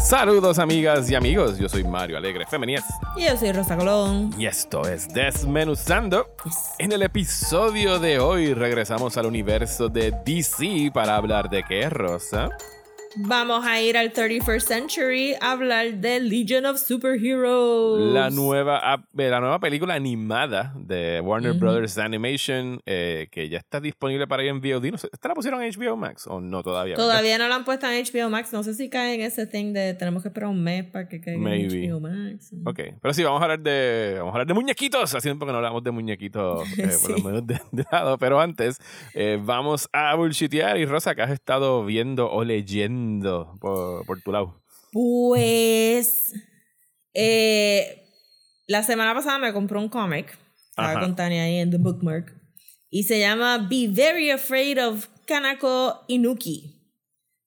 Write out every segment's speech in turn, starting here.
Saludos amigas y amigos, yo soy Mario Alegre Femenías Y yo soy Rosa Colón. y esto es Desmenuzando. En el episodio de hoy regresamos al universo de DC para hablar de qué, Rosa. Vamos a ir al 31st Century a hablar de Legion of Superheroes. La nueva, eh, la nueva película animada de Warner. Brothers Animation eh, que ya está disponible para ir en VOD. No sé, ¿Esta la pusieron en HBO Max o no todavía? Todavía no la han puesto en HBO Max. No sé si cae en ese thing de tenemos que esperar un mes para que caiga Maybe. en HBO Max. Ok, pero sí, vamos a hablar de, vamos a hablar de muñequitos, hace tiempo que no hablamos de muñequitos, eh, por lo Sí. menos de, de lado, pero antes eh, vamos a bullshitear y Rosa, que has estado viendo o leyendo por, por tu lado. Pues eh, la semana pasada me compré un cómic. Estaba con Tania ahí en The Bookmark. Y se llama Be Very Afraid of Kanako Inuki.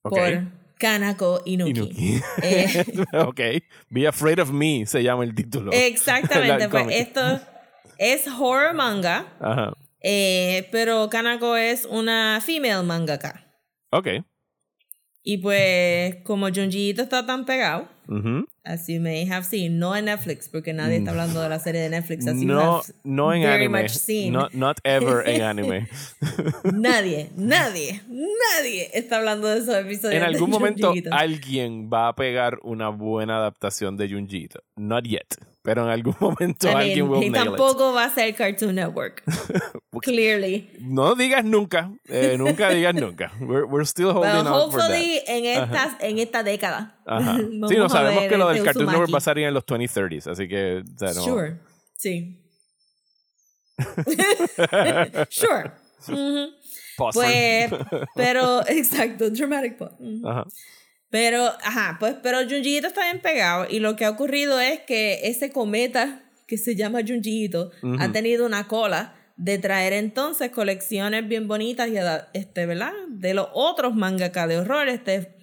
Por Kanako Inuki. Inuki. Eh, ok, Be Afraid of Me se llama el título. Exactamente, pues esto es horror manga, Ajá, eh, pero Kanako es una female mangaka. ok. Y pues como Junji Ito está tan pegado, Ujú. as you may have seen, no en Netflix, porque nadie está hablando de la serie de Netflix, as you Mm. No, have no en very anime. much seen. Not, not ever en anime. Nadie, nadie, nadie está hablando de esos episodios. en de algún Junji momento alguien va a pegar una buena adaptación de Junjito. Not yet. Pero en algún momento I mean, alguien will y nail it. tampoco va a ser Cartoon Network. Clearly. No digas nunca. eh, nunca digas nunca. We're, we're still holding Well, out for that. hopefully en, estas, en esta década. Ajá. Sí, no sabemos que lo del este Cartoon Network va a salir en los 2030s, así que, o sea, no. Sure. Sí. sure. Ujú. Pause. Pues, pero, exacto, dramatic pause. Ujú. Ajá. Pero, ajá, pues, pero Junji Ito está bien pegado y lo que ha ocurrido es que ese cometa que se llama Junji Ito ha Ujú. tenido una cola de traer entonces colecciones bien bonitas y, este, ¿verdad? De los otros mangaka de horror, este,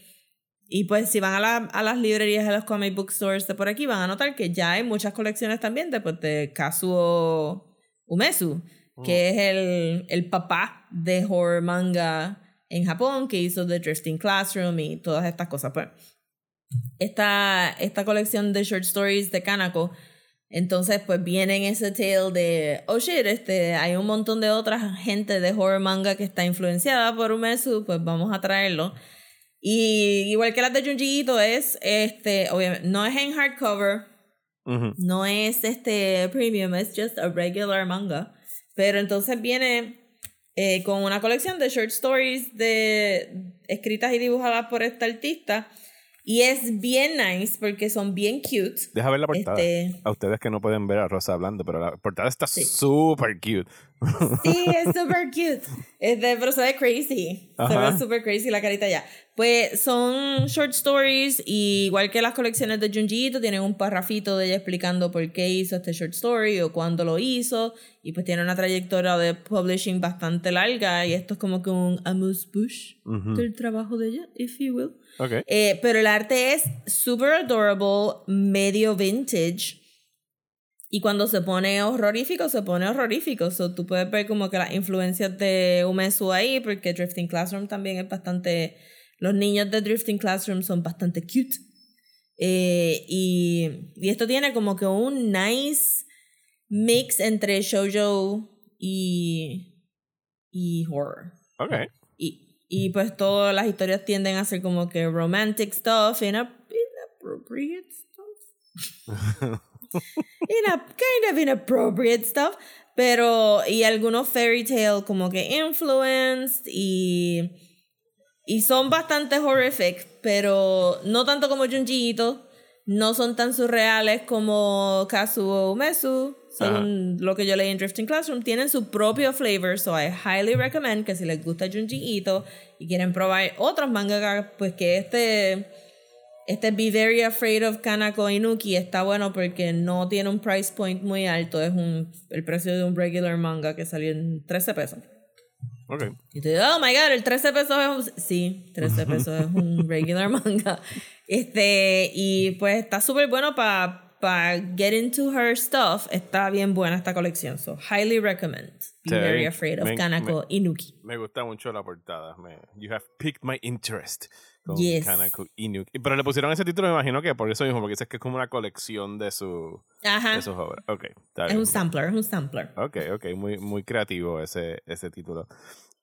y pues si van a, la- a las librerías de los comic book stores de por aquí, van a notar que ya hay muchas colecciones también de, pues, de Kazuo Umesu, que es el, el papá de horror manga en Japón, que hizo The Drifting Classroom y todas estas cosas. Pues, esta, esta colección de short stories de Kanako, entonces pues viene en ese tale de, oh shit, este, hay un montón de otra gente de horror manga que está influenciada por Umesu, pues vamos a traerlo. Y igual que las de Junji Ito es, este, obviamente, no es en hardcover, Ujú. no es este premium, es just a regular manga. Pero entonces viene eh, con una colección de short stories de, escritas y dibujadas por esta artista. Y es bien nice porque son bien cute. Deja ver la portada. Este, A ustedes que no pueden ver a Rosa hablando, pero la portada está Sí. súper cute. sí, es super cute. Este, pero se ve crazy. Se ve super crazy la carita ya. Pues son short stories, y igual que las colecciones de Junji Ito, tienen un parrafito de ella explicando por qué hizo este short story o cuándo lo hizo. Y pues tiene una trayectoria de publishing bastante larga. Y esto es como que un amuse bush Ujú. del trabajo de ella, if you will. Ok. Eh, pero el arte es super adorable, medio vintage. Y cuando se pone horrorífico, se pone horrorífico. So, tú puedes ver como que las influencias de Umesu ahí, porque Drifting Classroom también es bastante... Los niños de Drifting Classroom son bastante cute. Eh, y, y esto tiene como que un nice mix entre shoujo y, y horror. Ok. Y, pues todas las historias tienden a ser como que romantic stuff, ina- inappropriate stuff. Kind of inappropriate stuff. Pero, y algunos fairy tale como que influenced y, y son bastante horrific, pero no tanto como Junji Ito, no son tan surreales como Kazuo Umesu, según lo que yo leí en Drifting Classroom, tienen su propio flavor, so I highly recommend que si les gusta Junji Ito y quieren probar otros mangakas, pues que este este Be Very Afraid of Kanako Inuki está bueno porque no tiene un price point muy alto, es un el precio de un regular manga que salió en 13 pesos. Ok. Y tú dices, oh my god, el 13 pesos es un... Sí, 13 pesos es un regular manga. Este, y pues está súper bueno para para get into her stuff, está bien buena esta colección. So, highly recommend. Be Sí, very afraid of me- Kanako Inuki. Me gusta mucho la portada. Me, you have piqued my interest. Con Yes. Kanako Inuki. Pero le pusieron ese título, me imagino que por eso mismo, porque dices que es como una colección de, su, Ajá. de sus obras. Es bien. un sampler, es un sampler. Ok, ok, muy, muy creativo ese, ese título.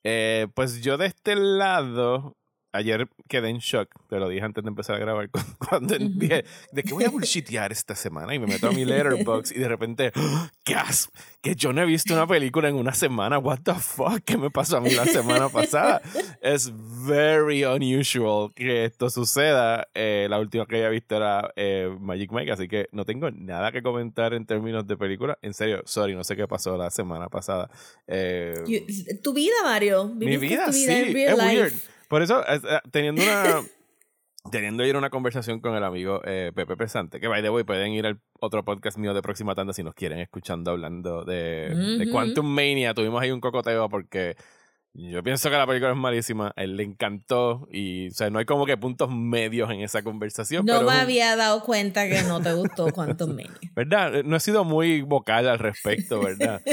Eh, pues yo de este lado, ayer quedé en shock, te lo dije antes de empezar a grabar, cu- cuando dije, ¿de qué voy a bullshitear esta semana? Y me meto a mi letterbox y de repente, ¡oh! ¡gasp! Que yo no he visto una película en una semana, what the fuck, ¿qué me pasó a mí la semana pasada? Es very unusual que esto suceda. Eh, la última que había visto era eh, Magic Mike, así que no tengo nada que comentar en términos de película. En serio, sorry, no sé qué pasó la semana pasada. Eh, tu vida, Mario. mi vida, tu sí, vida real es life. weird. Por eso, eh, teniendo una... Teniendo ir una conversación con el amigo eh, Pepe Pesante, que by the way pueden ir al otro podcast mío de Próxima Tanda si nos quieren escuchando hablando de, de Ujú. Quantum Mania. Tuvimos ahí un cocoteo porque yo pienso que la película es malísima, a él le encantó y o sea, no hay como que puntos medios en esa conversación. No pero me un- había dado cuenta que no te gustó Quantum Mania. ¿Verdad? Eh, No he sido muy vocal al respecto, ¿verdad?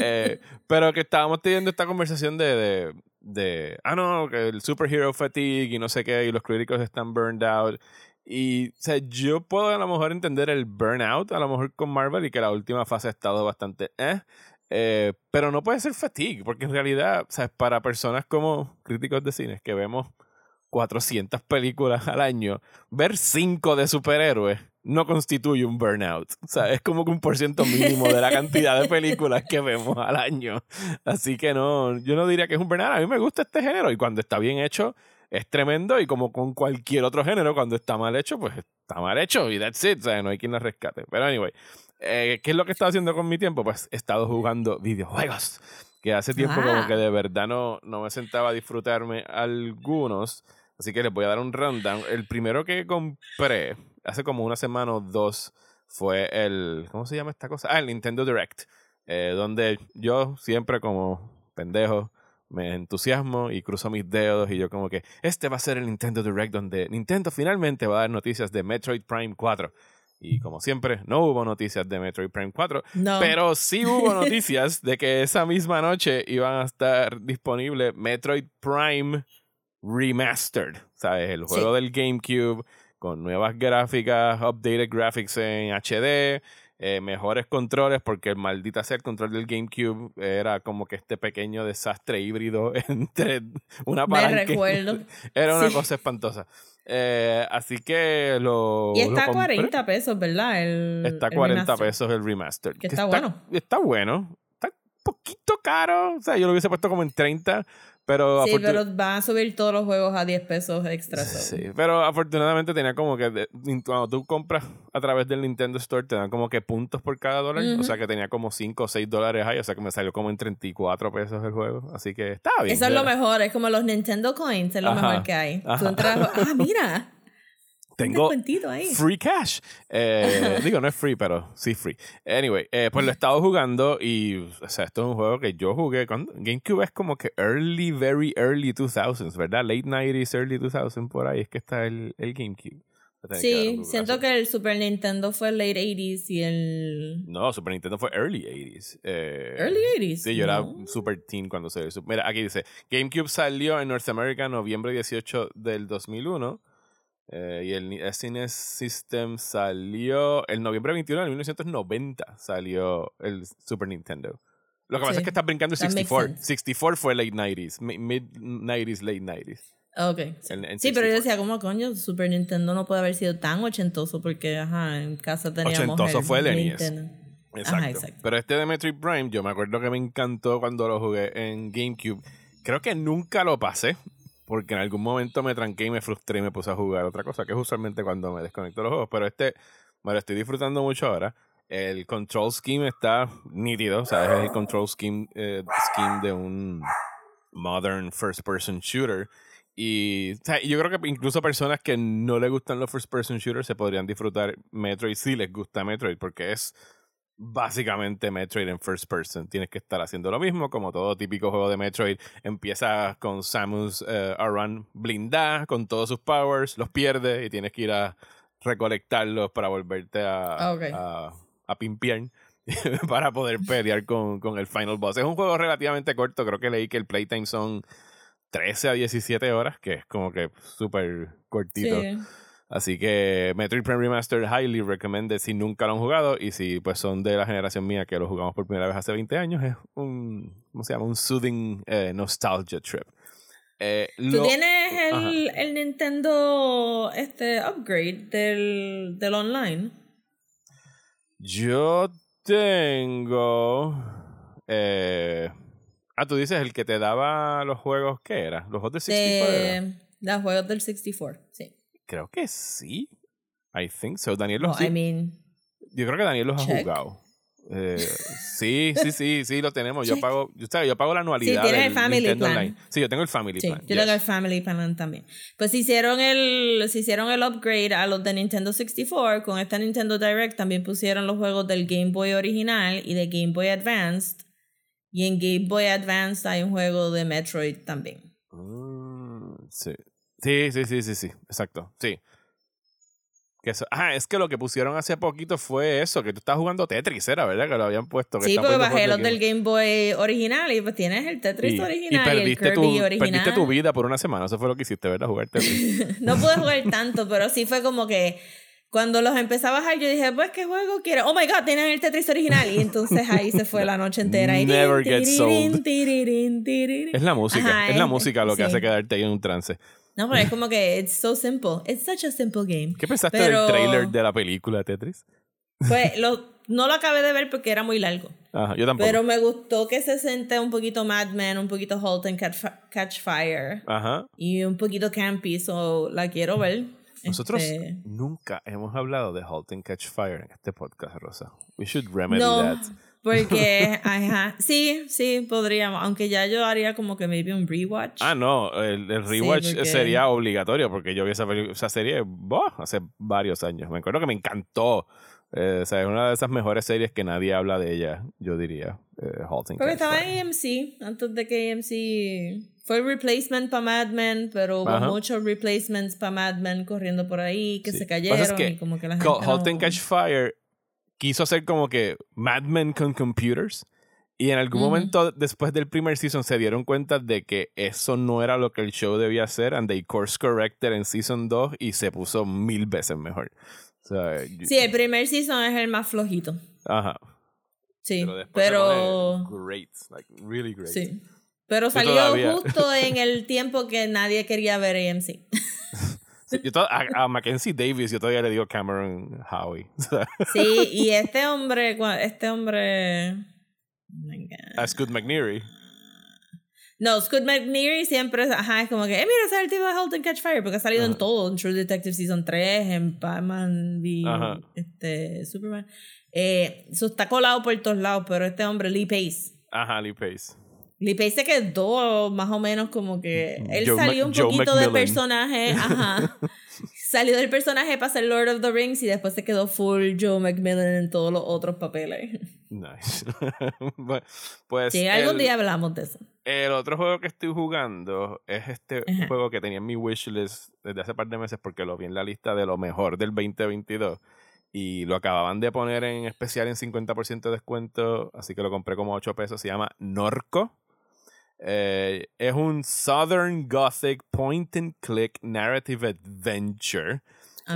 Eh, pero que estábamos teniendo esta conversación de, de, de, ah, no, que el superhero fatigue y no sé qué, y los críticos están burned out. Y, o sea, yo puedo a lo mejor entender el burnout, a lo mejor con Marvel, y que la última fase ha estado bastante, eh, eh, pero no puede ser fatigue, porque en realidad, o sea, para personas como críticos de cine que vemos 400 películas al año, ver 5 de superhéroes no constituye un burnout. O sea, es como que un por ciento mínimo de la cantidad de películas que vemos al año. Así que no, yo no diría que es un burnout. A mí me gusta este género y cuando está bien hecho es tremendo y como con cualquier otro género, cuando está mal hecho, pues está mal hecho y that's it. O sea, no hay quien la rescate. Pero anyway, eh, ¿qué es lo que he estado haciendo con mi tiempo? Pues he estado jugando videojuegos. Que hace tiempo como que de verdad no, no me sentaba a disfrutarme algunos. Así que les voy a dar un rundown. El primero que compré hace como una semana o dos fue el. ¿Cómo se llama esta cosa? Ah, el Nintendo Direct. eh, donde yo siempre, como pendejo, me entusiasmo y cruzo mis dedos. Y yo, como que este va a ser el Nintendo Direct, donde Nintendo finalmente va a dar noticias de Metroid Prime 4. Y como siempre, no hubo noticias de Metroid Prime 4. No. Pero sí hubo noticias de que esa misma noche iban a estar disponibles Metroid Prime Remastered, ¿sabes? El juego del GameCube con nuevas gráficas, updated graphics en HD, eh, mejores controles, porque el maldita sea el control del GameCube era como que este pequeño desastre híbrido entre una Me palanca. recuerdo. Era una Sí. cosa espantosa. Eh, así que lo. Y está a compré. 40 pesos, ¿verdad? El, Está a el 40 remaster. pesos el remaster. Que está bueno. Está bueno. Está un poquito caro. O sea, yo lo hubiese puesto como en 30. Pero, Sí, pero van a subir todos los juegos a 10 pesos extra. Sí, pero afortunadamente tenía como que de- cuando tú compras a través del Nintendo Store te dan como que puntos por cada dólar. O sea que tenía como 5 o 6 dólares ahí. O sea que me salió como en 34 pesos el juego. Así que está bien. Eso es lo Ya. mejor, es como los Nintendo Coins, es lo Ajá, mejor que hay. Tú entras, ah, mira, Tengo ahí. free cash. Eh, digo, no es free, pero sí free. Anyway, eh, pues lo he estado jugando y, o sea, esto es un juego que yo jugué cuando GameCube es como que early, very early 2000s, ¿verdad? Late 90s, early 2000s, por ahí es que está el, el GameCube. Que Sí, Google siento que el Super Nintendo fue late 80s y el No, Super Nintendo fue early 80s. Eh, early 80s. Sí, yo era No. super teen cuando. Sup- Mira, aquí dice, GameCube salió en North America noviembre 18 del 2001. Eh, y el SNES System salió el noviembre 21 de 1990 salió el Super Nintendo. Lo que pasa Sí, es que estás brincando el that makes 64. sense. 64 fue late 90s, mi- mid 90s, late 90s. Ok. Sí, En- en Sí, pero yo 64. decía, ¿cómo coño? Super Nintendo no puede haber sido tan ochentoso porque, ajá, en casa teníamos. Ochentoso fue el NES. Nintendo. Exacto. Ajá, exacto. Pero este de Metroid Prime, yo me acuerdo que me encantó cuando lo jugué en GameCube. Creo que nunca lo pasé, porque en algún momento me tranqué y me frustré y me puse a jugar otra cosa, que es usualmente cuando me desconecto de los juegos. Pero este, me lo estoy disfrutando mucho ahora. El control scheme está nítido, o sea, es el control scheme, eh, scheme de un modern first person shooter. Y o sea, yo creo que incluso personas que no les gustan los first person shooters se podrían disfrutar Metroid si les gusta Metroid, porque es básicamente Metroid en first person. Tienes que estar haciendo lo mismo, como todo típico juego de Metroid. Empiezas con Samus eh, Aran blindada, con todos sus powers, los pierde y tienes que ir a, recolectarlos para volverte a, ah, a, pimpear para poder pelear con, con, el final boss. Es un juego relativamente corto, creo que leí que el playtime son 13 a 17 horas, que es como que súper cortito. Así que Metroid Prime Remastered highly recommended si nunca lo han jugado y si pues son de la generación mía que lo jugamos por primera vez hace 20 años, es un, ¿cómo se llama? Un soothing eh, nostalgia trip. Eh, ¿Tú tienes el, el, Nintendo este upgrade del, del online? Yo tengo... Eh, ah, tú dices el que te daba los juegos, ¿qué era? ¿Los juegos del 64? los juegos del 64, sí. Creo que sí. I think so. Daniel los I mean, Yo creo que Daniel los ha jugado. Eh, sí, sí, sí, sí, lo tenemos. Yo pago, yo, yo pago la anualidad. Sí, tienes el Family Plan. Sí, yo tengo el Family Plan. Yo tengo el Family Plan también. Pues hicieron el, hicieron el upgrade a los de Nintendo 64. Con esta Nintendo Direct también pusieron los juegos del Game Boy original y de Game Boy Advanced. Y en Game Boy Advanced hay un juego de Metroid también. Mm, sí. Sí, sí, sí, sí, sí, exacto, sí. Que ah, es que lo que pusieron hace poquito fue eso, que tú estás jugando Tetris, era, ¿verdad? Que lo habían puesto. sí, porque bajé los del Game Boy original y pues tienes el Tetris original y, perdiste el Kirby tu, original. Perdiste tu vida por una semana, eso fue lo que hiciste, ¿verdad? Jugar Tetris. no pude jugar tanto, pero sí fue como que cuando los empecé a bajar, yo dije, pues, ¿qué juego quiero? Oh my God, tienen el Tetris original. Y entonces ahí se fue la noche entera. Y Never gets old. Es la música, es la música lo que hace quedarte ahí en un trance. No, pero es como que it's so simple. It's such a simple game. ¿Qué pensaste del trailer de la película Tetris? Pues lo, no lo acabé de ver porque era muy largo. Ajá, yo tampoco. Pero me gustó que se siente un poquito Mad Men, un poquito Halt and Catch, Fire. Ajá. Y un poquito campy, so la quiero ver. Nosotros este nunca hemos hablado de Halt and Catch Fire en este podcast, Rosa. We should remedy no. that. Porque, ajá, sí, sí, podríamos, aunque ya yo haría como que maybe un rewatch. Ah, no, el, rewatch sería obligatorio porque yo vi esa, esa serie hace varios años. Me acuerdo que me encantó. Eh, o sea, es una de esas mejores series que nadie habla de ella, yo diría. Eh, porque estaba en AMC, antes de que AMC fue el replacement para Mad Men, pero hubo muchos replacements para Mad Men corriendo por ahí que se cayeron y como que la gente. Halt and Catch Fire quiso hacer como que Mad Men con computers. Y en algún momento después del primer season se dieron cuenta de que eso no era lo que el show debía hacer. And they course corrected en season 2 y se puso mil veces mejor. Sí, el primer season es el más flojito. Ajá. Sí, pero... great, like really great. Sí. Pero salió justo en el tiempo que nadie quería ver AMC. a, Mackenzie Davis yo todavía le digo Cameron Howie. sí, y este hombre, este hombre... Oh a Scott McNeary. No, Scott McNeary siempre ajá, es como que, eh, mira, ese es el tipo de Halt and Catch Fire, porque ha salido en todo, en True Detective Season 3, en Batman v este, Superman. Eh, eso está colado por todos lados, pero este hombre, Lee Pace. Ajá, Lee Pace. Lee se quedó más o menos como que él salió un poquito de personaje, ajá. salió del personaje para ser Lord of the Rings y después se quedó full Joe McMillan en todos los otros papeles. Nice. pues sí, algún día hablamos de eso. El otro juego que estoy jugando es este juego que tenía en mi wishlist desde hace par de meses porque lo vi en la lista de lo mejor del 2022 y lo acababan de poner en especial en 50% de descuento, así que lo compré como 8 pesos. Se llama Norco. Eh, es un Southern Gothic point and click narrative adventure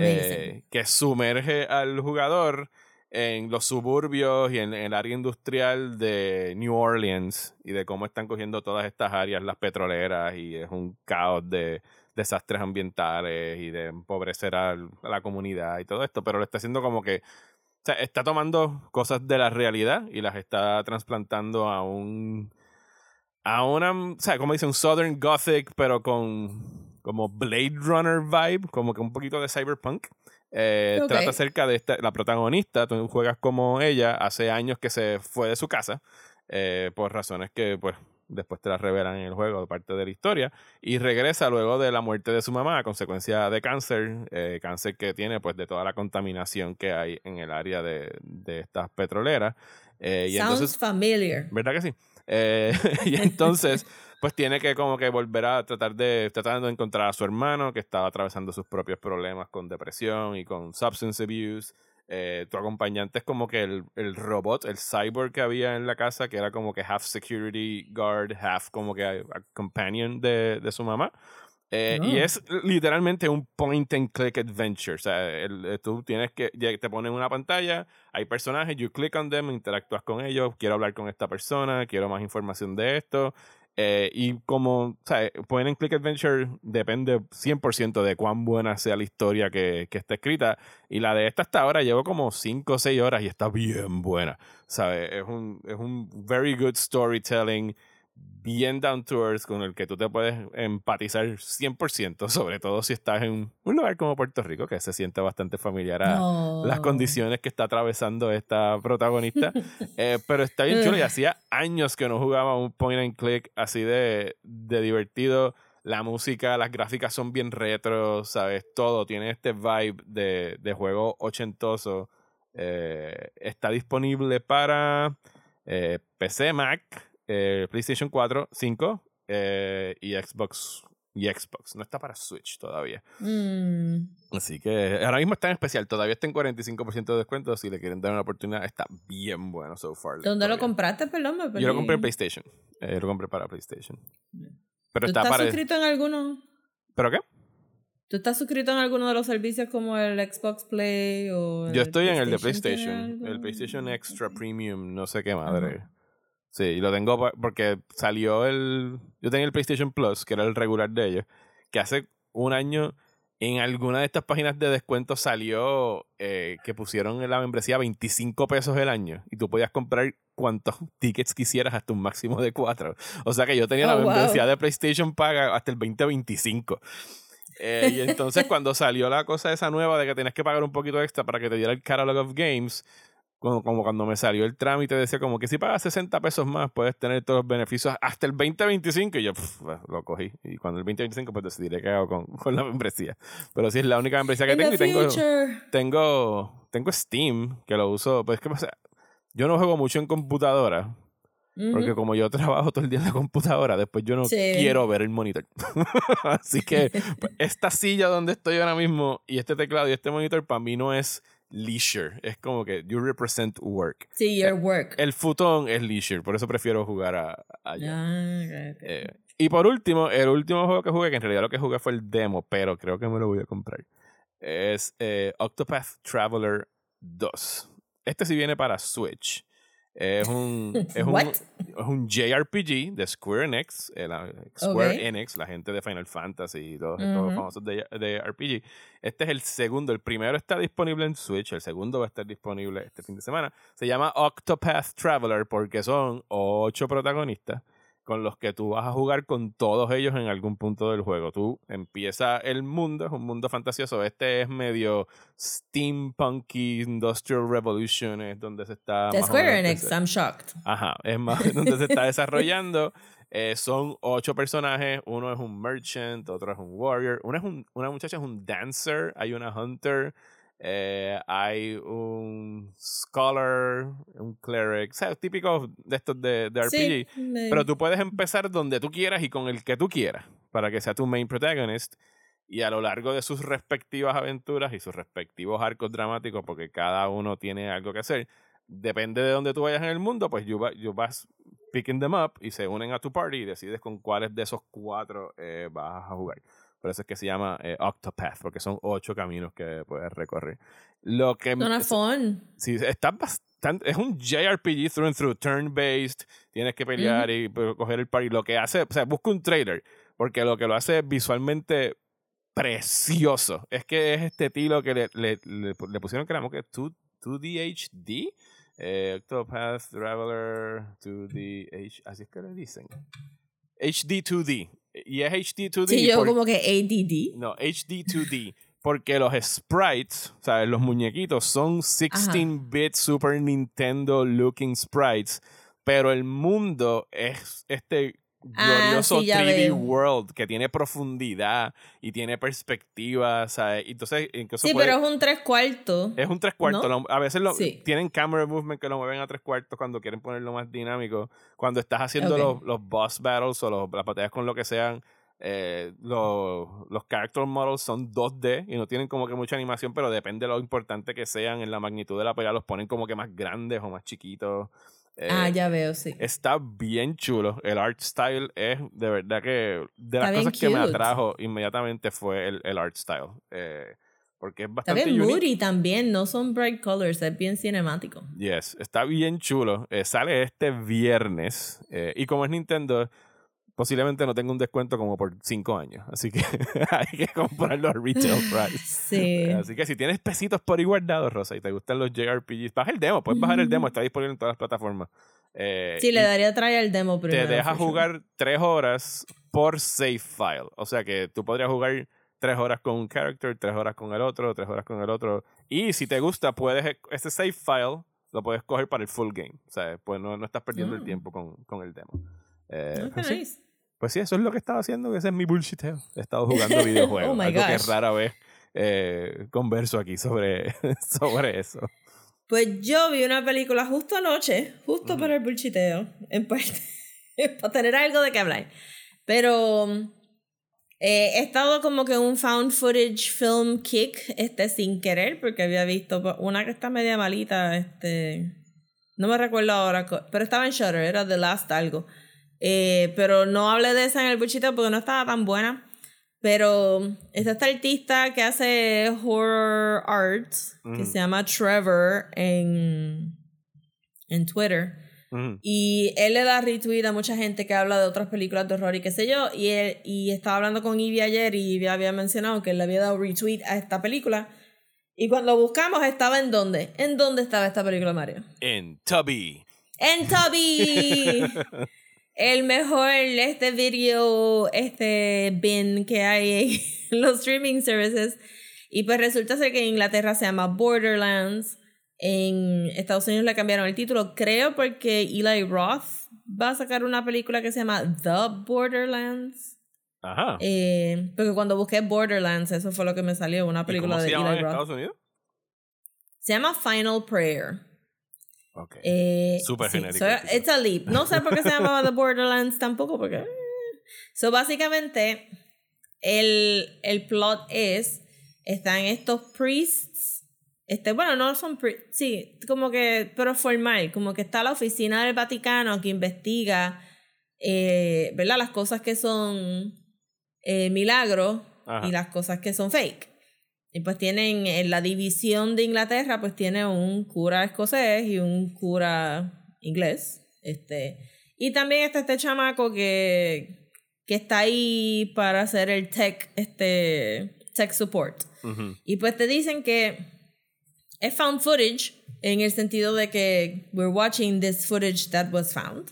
eh, que sumerge al jugador en los suburbios y en, el área industrial de New Orleans y de cómo están cogiendo todas estas áreas, las petroleras, y es un caos de desastres ambientales y de empobrecer a, la comunidad y todo esto, pero lo está haciendo como que o sea, está tomando cosas de la realidad y las está trasplantando a un a una, o sea, como dice, un Southern Gothic, pero con como Blade Runner vibe, como que un poquito de cyberpunk. Eh, trata acerca de esta, la protagonista, tú juegas como ella, hace años que se fue de su casa, eh, por razones que pues después te las revelan en el juego, parte de la historia, y regresa luego de la muerte de su mamá a consecuencia de cáncer, eh, cáncer que tiene pues de toda la contaminación que hay en el área de, de estas petroleras. Y Sounds familiar. ¿Verdad que sí? Eh, y entonces, pues tiene que como que volver a tratar de, tratando de encontrar a su hermano que estaba atravesando sus propios problemas con depresión y con substance abuse. Eh, tu acompañante es como que el, el, robot, el cyborg que había en la casa, que era como que half security guard, half como que companion de, de su mamá. Eh, y oh. es literalmente un point and click adventure. O sea, eh, tú tienes que, te ponen una pantalla, hay personajes, you click on them, interactúas con ellos, quiero hablar con esta persona, quiero más información de esto. Eh, y como, o sea, point and click adventure depende 100% de cuán buena sea la historia que, que está escrita. Y la de esta hasta ahora llevo como 5 o 6 horas y está bien buena. ¿Sabes? Es un, es un very good storytelling bien down to earth con el que tú te puedes empatizar 100%, sobre todo si estás en un lugar como Puerto Rico, que se siente bastante familiar a las condiciones que está atravesando esta protagonista. Eh, pero está bien chulo y hacía años que no jugaba un point and click así de, de divertido. La música, las gráficas son bien retro, ¿sabes? Todo tiene este vibe de, de juego ochentoso. Eh, está disponible para eh, PC, Mac, eh, PlayStation 4, 5 eh, y Xbox y Xbox. No está para Switch todavía. Mm. Así que ahora mismo está en especial. Todavía está en 45% de descuento. Si le quieren dar una oportunidad, está bien bueno so far. ¿Dónde lo compraste, perdón? Yo lo compré en PlayStation. Eh, lo compré para PlayStation. Pero está estás suscrito en alguno? ¿Pero qué? ¿Tú estás suscrito en alguno de los servicios como el Xbox Play o Yo estoy en el de PlayStation. El PlayStation Extra Premium, no sé qué madre. Sí, y lo tengo porque salió el. Yo tenía el PlayStation Plus, que era el regular de ellos, que hace un año en alguna de estas páginas de descuento salió eh, que pusieron en la membresía 25 pesos el año y tú podías comprar cuantos tickets quisieras hasta un máximo de 4. O sea que yo tenía la oh, membresía de PlayStation paga hasta el 2025. Eh, y entonces cuando salió la cosa esa nueva de que tenías que pagar un poquito extra para que te diera el catalog of games, como, cuando me salió el trámite, decía como que si pagas 60 pesos más puedes tener todos los beneficios hasta el 2025 y yo lo cogí. Y cuando el 2025 pues decidiré qué hago con, con, la membresía. Pero sí es la única membresía que tengo y tengo, tengo, tengo Steam que lo uso. Pues que pasa, yo no juego mucho en computadora. Porque como yo trabajo todo el día en la computadora, después yo no quiero ver el monitor. Así que pues, esta silla donde estoy ahora mismo y este teclado y este monitor para mí no es leisure. Es como que you represent work. Sí, your work. El, futón es leisure, por eso prefiero jugar a, allá. Ah, eh, y por último, el último juego que jugué, que en realidad lo que jugué fue el demo, pero creo que me lo voy a comprar, es eh, Octopath Traveler 2. Este sí viene para Switch. Es un, es un, es un JRPG de Square Enix, eh, la, Square Enix, la gente de Final Fantasy y todos los famosos de, de, RPG. Este es el segundo, el primero está disponible en Switch, el segundo va a estar disponible este fin de semana. Se llama Octopath Traveler porque son ocho protagonistas con los que tú vas a jugar con todos ellos en algún punto del juego. Tú empieza el mundo, es un mundo fantasioso. Este es medio steampunky, industrial revolution, es donde se está... The Square Enix, I'm shocked. Ajá, es más donde se está desarrollando. Eh, son ocho personajes, uno es un merchant, otro es un warrior, una, es un, una muchacha es un dancer, hay una hunter, eh, hay un scholar, un cleric, o sea, típico de estos de, de RPG. Pero tú puedes empezar donde tú quieras y con el que tú quieras, para que sea tu main protagonist. Y a lo largo de sus respectivas aventuras y sus respectivos arcos dramáticos, porque cada uno tiene algo que hacer, depende de dónde tú vayas en el mundo, pues tú vas picking them up y se unen a tu party y decides con cuáles de esos cuatro eh, vas a jugar. Por eso es que se llama eh, Octopath, porque son ocho caminos que puedes recorrer. Lo que Suena fun. Sí, está bastante. Es un JRPG through and through, turn-based. Tienes que pelear y pues, coger el party. Lo que hace, o sea, busca un trailer, porque lo que lo hace visualmente precioso es que es este estilo que le, le, le, pusieron que era que 2, 2D HD. Eh, Octopath Traveler 2D H. Así es que le dicen. HD 2D. Y es HD 2D. Sí, yo como que ADD. No, HD 2D. Porque los sprites, sea, los muñequitos son 16-bit Super Nintendo looking sprites. Pero el mundo es este Ah, glorioso sí, ya 3D veo. world que tiene profundidad y tiene perspectiva, ¿sabes? Entonces, incluso Sí, puede- pero es un tres cuartos. es un tres cuartos. A veces lo, Sí. tienen camera movement que lo mueven a tres cuartos cuando quieren ponerlo más dinámico. Cuando estás haciendo los, los boss battles o los, las batallas con lo que sean, eh, los, los character models son 2D y no tienen como que mucha animación, pero depende de lo importante que sean en la magnitud de la pelea, los ponen como que más grandes o más chiquitos. Eh, ah, ya veo, sí. Está bien chulo. El art style es de verdad que de las Está bien cosas que me atrajo inmediatamente fue el, el art style. Eh, porque es Está bastante bien unique. moody también, no son bright colors, es bien cinemático. Yes, está bien chulo. Eh, sale este viernes. eh, y como es Nintendo, posiblemente no tenga un descuento como por 5 años. Así que hay que comprarlo a retail price. Sí. Así que si tienes pesitos por ahí guardados, Rosa, y te gustan los JRPGs, baja el demo. Puedes bajar el demo, está disponible en todas las plataformas. Eh, Sí, le daría try al demo Te primero. deja for sure. jugar 3 horas por save file. O sea que tú podrías jugar 3 horas con un character, 3 horas con el otro, 3 horas con el otro. Y si te gusta, puedes ese save file lo puedes coger para el full game. O sea, pues no, no estás perdiendo el Ah. tiempo con, con el demo. Eh, Ah, pues, nice. pues sí, eso es lo que estaba haciendo. Ese es mi bullshiteo. He estado jugando videojuegos. Oh algo que gosh. rara vez eh, converso aquí sobre, sobre eso. Pues yo vi una película justo anoche, justo Ujú. para el bullshiteo, en parte, para tener algo de qué hablar. Pero eh, he estado como que un found footage film kick, este, sin querer, porque había visto una que está media malita, este, no me recuerdo ahora, pero estaba en Shutter, era The Last algo. Eh, pero no hablé de esa en el bullshiteo porque no estaba tan buena. Pero está este artista que hace horror art, que Ujú. se llama Trevor en, en Twitter. Ujú. Y él le da retweet a mucha gente que habla de otras películas de horror y qué sé yo. Y, él, y estaba hablando con Ivy ayer y Ivy había mencionado que él le había dado retweet a esta película. Y cuando buscamos, ¿estaba en dónde? ¿En dónde estaba esta película, Mario? En Tubby. ¡En Toby! El mejor este video, este bin que hay en los streaming services. Y pues resulta ser que en Inglaterra se llama Borderlands. En Estados Unidos le cambiaron el título, creo porque Eli Roth va a sacar una película que se llama The Borderlands. Ajá. Eh, porque cuando busqué Borderlands, eso fue lo que me salió, una ¿Y película cómo se de llama Eli en Roth. Estados Unidos? Se llama Final Prayer. Ok. Eh, Súper sí, genérico so, it's a leap. No sé por qué se llamaba The Borderlands tampoco, porque. eh. So, básicamente, el, el plot es: están estos priests. Este, bueno, no son priests, sí, como que, pero formal, como que está la oficina del Vaticano que investiga, eh, ¿verdad? Las cosas que son eh, milagros y las cosas que son fake. Y pues tienen, en la división de Inglaterra, pues tiene un cura escocés y un cura inglés. Este, y también está este chamaco que, que está ahí para hacer el tech, este, tech support. Ujú. Y pues te dicen que es found footage en el sentido de que we're watching this footage that was found.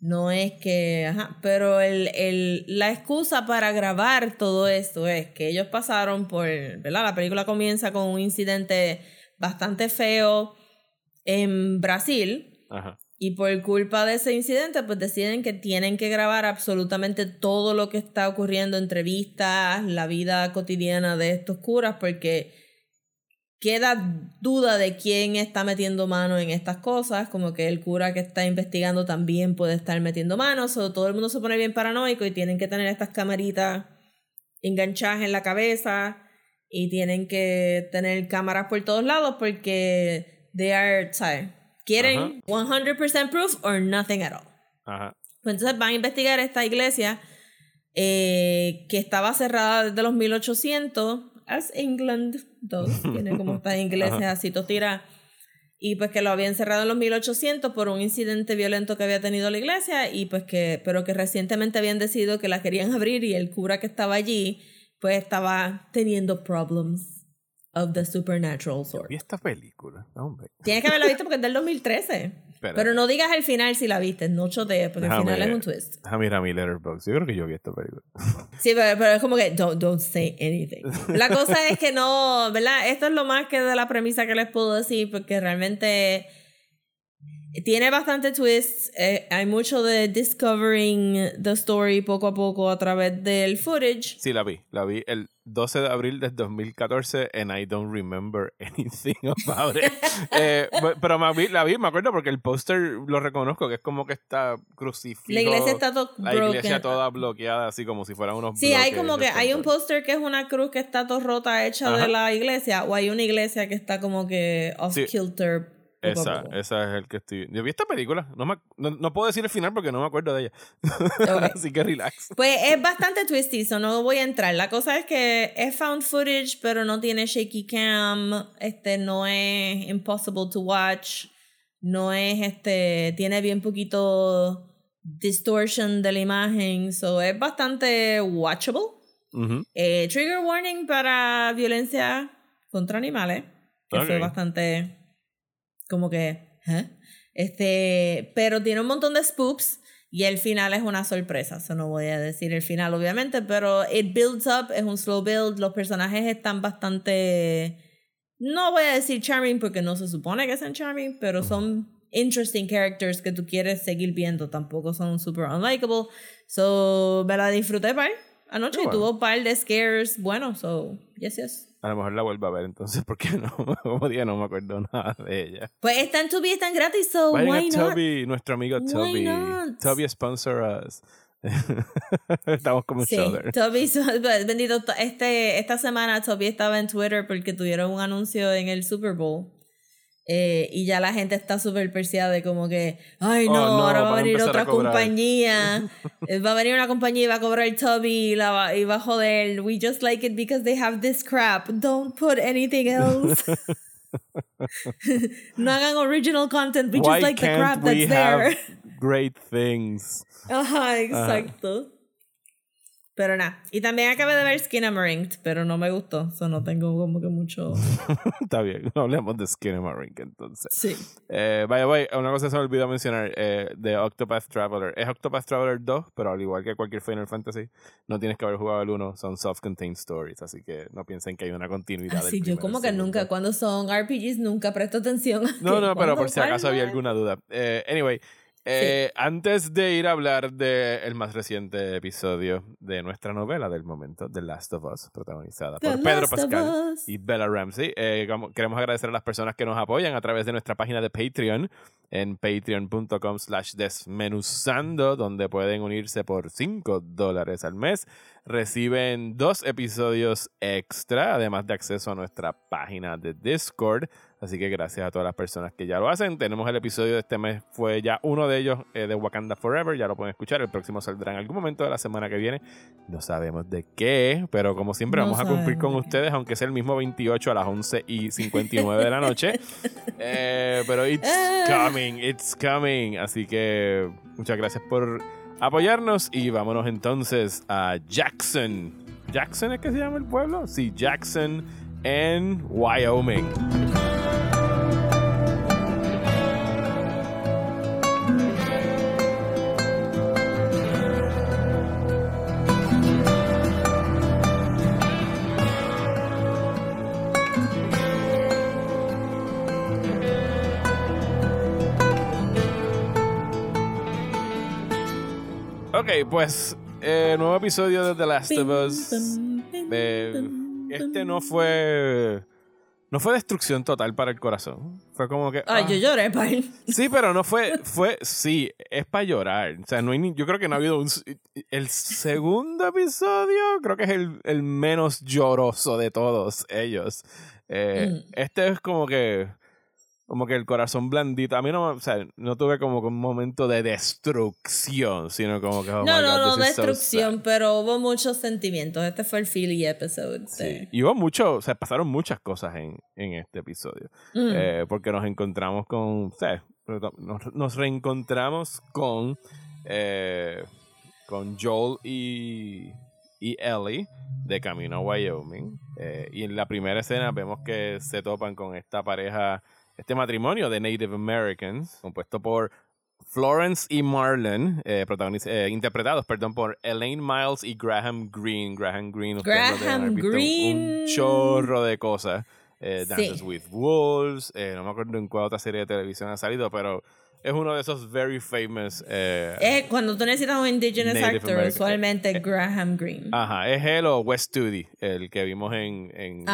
No es que, ajá, pero el, el, la excusa para grabar todo esto es que ellos pasaron por, ¿verdad? La película comienza con un incidente bastante feo en Brasil Ajá. y por culpa de ese incidente, pues deciden que tienen que grabar absolutamente todo lo que está ocurriendo, entrevistas, la vida cotidiana de estos curas, porque queda duda de quién está metiendo mano en estas cosas, como que el cura que está investigando también puede estar metiendo manos, o todo el mundo se pone bien paranoico y tienen que tener estas camaritas enganchadas en la cabeza y tienen que tener cámaras por todos lados porque they are, ¿sabes? Quieren 100% proof or nothing at all. Ajá. Pues entonces van a investigar esta iglesia eh, que estaba cerrada desde los 1800, as England does, tiene como estas iglesias así tira y pues que lo habían cerrado en los 1800 por un incidente violento que había tenido la iglesia y pues que pero que recientemente habían decidido que la querían abrir y el cura que estaba allí pues estaba teniendo problems of the supernatural sort. Vi esta película. Hombre. Tienes que haberla visto porque es del 2013. Espera. Pero no digas el final si la viste, no chotees, porque Déjame- el final es un twist. Déjame ir a mi letterbox. Yo creo que yo vi esta película. Sí, pero, pero es como que don't, don't say anything. La cosa es que no, ¿verdad? Esto es lo más que de la premisa que les puedo decir, porque realmente Tiene bastante twists. Eh, hay mucho de discovering the story poco a poco a través del footage. Sí, la vi. La vi el 12 de abril del 2014 and I don't remember anything about it. eh, pero me vi, la vi, me acuerdo porque el póster lo reconozco, que es como que está crucificado. La iglesia está toda La iglesia toda bloqueada, así como si fueran unos Sí, hay como que hay un póster que es una cruz que está toda rota hecha de la iglesia, o hay una iglesia que está como que off-kilter. Esa, esa es el que estoy. Yo vi esta película. No, me, no, puedo decir el final porque no me acuerdo de ella. Así que relax. Pues es bastante twisty, so no voy a entrar. La cosa es que es found footage, pero no tiene shaky cam. Este no es impossible to watch. No es este. Tiene bien poquito distortion de la imagen. So es bastante watchable. Eh, trigger warning para violencia contra animales. Que fue bastante como que, ¿eh? Este, pero tiene un montón de spooks y el final es una sorpresa. Eso no voy a decir el final, obviamente, pero it builds up, es un slow build. Los personajes están bastante. No voy a decir charming porque no se supone que sean charming, pero son interesting characters que tú quieres seguir viendo. Tampoco son super unlikable. So, me la disfruté, bye. Anoche y tuvo un par de scares bueno, so, yes, yes. A lo mejor la vuelvo a ver entonces, porque no, como día no me acuerdo nada de ella. Pues está en Tubi, están gratis, so why, not? Toby, nuestro amigo Toby. Toby sponsor us. Estamos como sí, Toby, bendito, este, esta semana Toby estaba en Twitter porque tuvieron un anuncio en el Super Bowl eh, y ya la gente está súper perseada de como que, ay oh, no, ahora va a venir otra compañía, eh, va a venir una compañía y va a cobrar el Toby y, la va, y va a joder, we just like it because they have this crap, don't put anything else. no hagan original content, we just like the crap that's there. Great things. Ajá, exacto. Pero nada. Y también acabé de ver Skinamarink, pero no me gustó. O no tengo como que mucho. Está bien, no hablemos de Skinamarink entonces. Sí. Eh, vaya, vaya, una cosa se me olvidó mencionar: eh, de Octopath Traveler. Es Octopath Traveler 2, pero al igual que cualquier Final Fantasy, no tienes que haber jugado el 1. Son self-contained stories, así que no piensen que hay una continuidad. Sí, yo como que nunca, cuando son RPGs, nunca presto atención. no, no, pero por si acaso había alguna duda. Eh, anyway. Eh, antes de ir a hablar del más reciente episodio de nuestra novela del momento, The Last of Us, protagonizada por Pedro Pascal y Bella Ramsey, eh, queremos agradecer a las personas que nos apoyan a través de nuestra página de Patreon en patreon.com slash desmenuzando, donde pueden unirse por 5 dólares al mes. Reciben dos episodios extra, además de acceso a nuestra página de Discord Así que gracias a todas las personas que ya lo hacen. Tenemos el episodio de este mes, fue ya uno de ellos eh, de Wakanda Forever, ya lo pueden escuchar. El próximo saldrá en algún momento de la semana que viene. No sabemos de qué, pero como siempre vamos a cumplir con ustedes, aunque sea el mismo 28 a las 11 y 59 de la noche. Eh, pero it's coming, it's coming. Así que muchas gracias por apoyarnos y vámonos entonces a Jackson. ¿Jackson es que se llama el pueblo? Sí, Jackson en Wyoming. Ok, pues, eh, nuevo episodio de The Last of Us. Eh, este no fue. No fue destrucción total para el corazón. Fue como que. Ay, yo ah. lloré, pay. Sí, pero no fue. fue Sí, es para llorar. O sea, no hay yo creo que no ha habido un. El segundo episodio, creo que es el, el menos lloroso de todos ellos. Eh, mm. Este es como que como que el corazón blandito. A mí no, o sea, no tuve como un momento de destrucción, sino como que... Oh no, no, no, destrucción, pero hubo muchos sentimientos. Este fue el Philly episode. Sí. Y hubo mucho, o sea, pasaron muchas cosas en, en este episodio. Mm. Eh, porque nos encontramos con, o sea, nos, reencontramos con, eh, con Joel y, y Ellie de camino a Wyoming. Eh, y en la primera escena vemos que se topan con esta pareja este matrimonio de Native Americans, compuesto por Florence y Marlon, eh, eh, interpretados, perdón, por Elaine Miles y Graham Greene. Graham Greene, Graham Greene. Un chorro de cosas. Eh, Dances with Wolves, no me acuerdo en cuál otra serie de televisión ha salido, pero es uno de esos very famous. Eh, es cuando tú necesitas un indigenous actor, usualmente eh, Graham Greene. Ajá, es él o Wes Studi, el que vimos en. en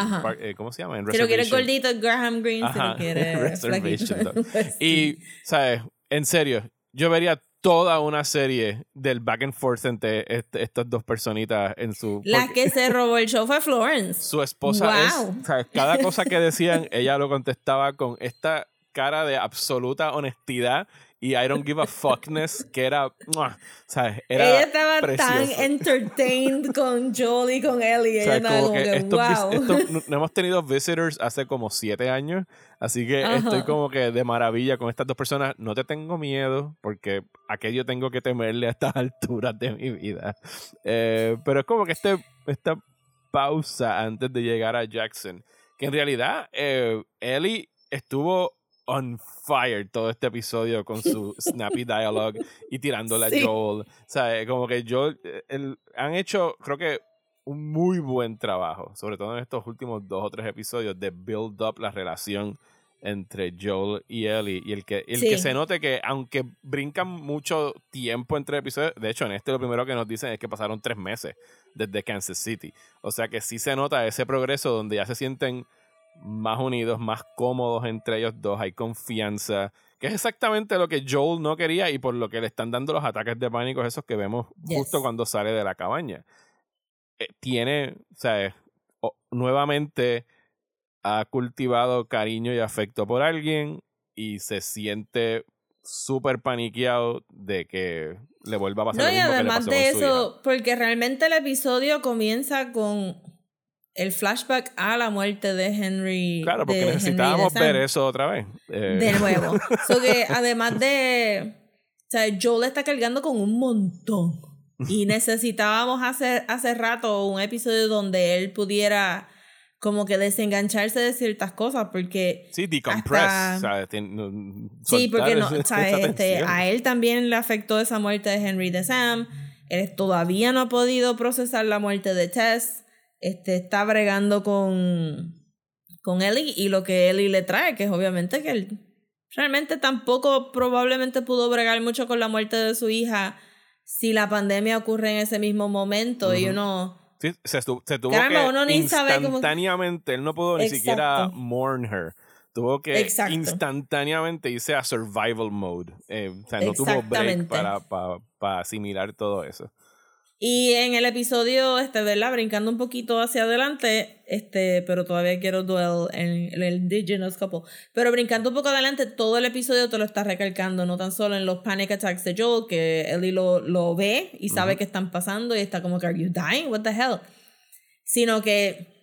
eh, ¿Cómo se llama? En si lo quieres gordito, Graham Greene. Si lo quieres. y, ¿sabes? En serio, yo vería toda una serie del back and forth entre estas dos personitas en su... La que se robó el show fue Florence. Su esposa es... cada cosa que decían, ella lo contestaba con esta cara de absoluta honestidad y I don't give a fuckness que era, ¿sabes? Era ella estaba tan entertained con Joel y con Ellie. Ella como que, wow. hemos tenido visitors hace como siete años, así que estoy como que de maravilla con estas dos personas. No te tengo miedo porque aquello tengo que temerle a estas alturas de mi vida. Eh, pero es como que este, esta pausa antes de llegar a Jackson, que en realidad eh, Ellie estuvo on fire todo este episodio con su snappy dialogue y tirándole a Joel. O sea, como que Joel, el, han hecho, creo que un muy buen trabajo, sobre todo en estos últimos dos o tres episodios, de build up la relación entre Joel y Ellie. Y el que, el que se note que, aunque brincan mucho tiempo entre episodios, de hecho, en este lo primero que nos dicen es que pasaron tres meses desde Kansas City. O sea que sí se nota ese progreso donde ya se sienten más unidos, más cómodos entre ellos dos, hay confianza, que es exactamente lo que Joel no quería y por lo que le están dando los ataques de pánico esos que vemos justo cuando sale de la cabaña. Eh, tiene, o sea, nuevamente ha cultivado cariño y afecto por alguien y se siente súper paniqueado de que le vuelva a pasar no, lo mismo y además que le pasó de eso, porque realmente el episodio comienza con el flashback a la muerte de Henry. Claro, porque necesitábamos ver eso otra vez. Eh. De nuevo. so que además de. O sea, Joel está cargando con un montón. Y necesitábamos hacer hace rato un episodio donde él pudiera como que desengancharse de ciertas cosas porque sí decompress sí porque no este, a él también le afectó esa muerte de Henry de Sam él todavía no ha podido procesar la muerte de Tess este, está bregando con, con Ellie y lo que Ellie le trae, que es obviamente que él realmente tampoco probablemente pudo bregar mucho con la muerte de su hija si la pandemia ocurre en ese mismo momento y uno... Sí, se, tuvo que instantáneamente, él no pudo ni siquiera mourn her. Tuvo que instantáneamente irse a survival mode. Eh, o sea, no tuvo break para, para, para asimilar todo eso. Y en el episodio, este, ¿verdad? Brincando un poquito hacia adelante, este, pero todavía quiero duel en, el Indigenous Couple. Pero brincando un poco adelante, todo el episodio te lo está recalcando, no tan solo en los panic attacks de Joel, que Ellie lo, lo ve y sabe que están pasando y está como que, ¿Are you dying? What the hell? Sino que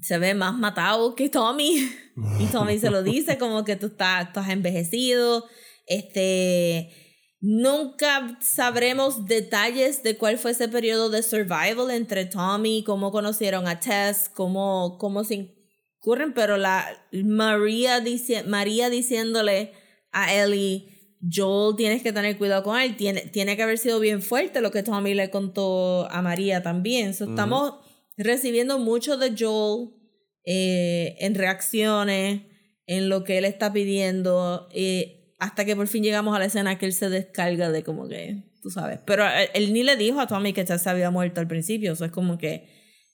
se ve más matado que Tommy. y Tommy se lo dice como que tú estás, estás envejecido. Este Nunca sabremos detalles de cuál fue ese periodo de survival entre Tommy, cómo conocieron a Tess, cómo, cómo se incurren, pero la María, dice, María diciéndole a Ellie, Joel tienes que tener cuidado con él, tiene, tiene que haber sido bien fuerte lo que Tommy le contó a María también. Estamos recibiendo mucho de Joel eh, en reacciones, en lo que él está pidiendo. Eh, hasta que por fin llegamos a la escena que él se descarga de como que, tú sabes. Pero él, ni le dijo a Tommy que ya se había muerto al principio. O sea, es como que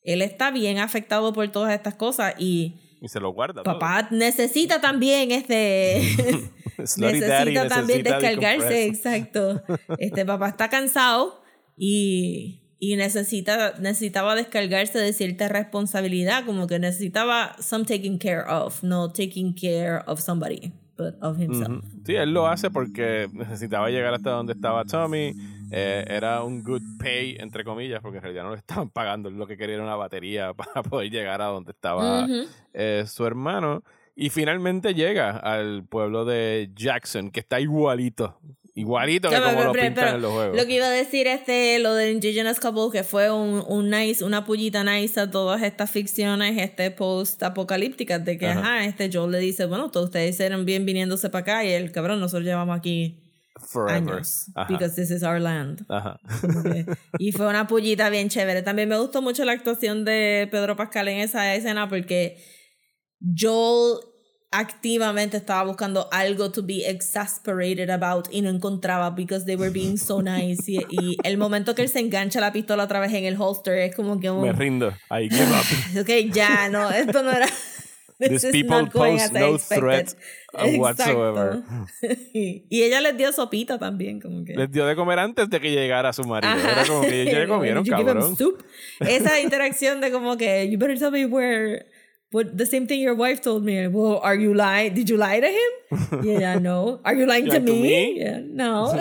él está bien afectado por todas estas cosas y... Y se lo guarda. Papá necesita también este... necesita también descargarse, exacto. Este papá está cansado y, y necesita, necesitaba descargarse de cierta responsabilidad, como que necesitaba some taking care of, no taking care of somebody of himself. Sí, él lo hace porque necesitaba llegar hasta donde estaba Tommy. Eh, era un good pay, entre comillas, porque en realidad no le estaban pagando. Lo que quería era una batería para poder llegar a donde estaba eh, su hermano. Y finalmente llega al pueblo de Jackson, que está igualito. Igualito que como lo pintan en los juegos. Lo que iba a decir este, lo del Indigenous Couple, que fue un, un nice, una pullita nice a todas estas ficciones este post-apocalípticas, de que, ajá. este Joel le dice, bueno, todos ustedes eran bien viniéndose para acá y el cabrón, nosotros llevamos aquí Forever. años. Because this is our land. Ajá. y fue una pullita bien chévere. También me gustó mucho la actuación de Pedro Pascal en esa escena porque Joel activamente estaba buscando algo to be exasperated about y no encontraba because they were being so nice y, y el momento que él se engancha la pistola otra vez en el holster es como que Me rindo. I give up. ok ya no esto no era These is people pose no expected. threat whatsoever. y ella les dio sopita también como que Les dio de comer antes de que llegara su marido. Ajá. Era como que ellos ya le comieron, cabrón. Esa interacción de como que, you better tell me where, what, the same thing your wife told me. Well, are you lying? Did you lie to him? Yeah, no. Are you lying to to me? me? Yeah, no.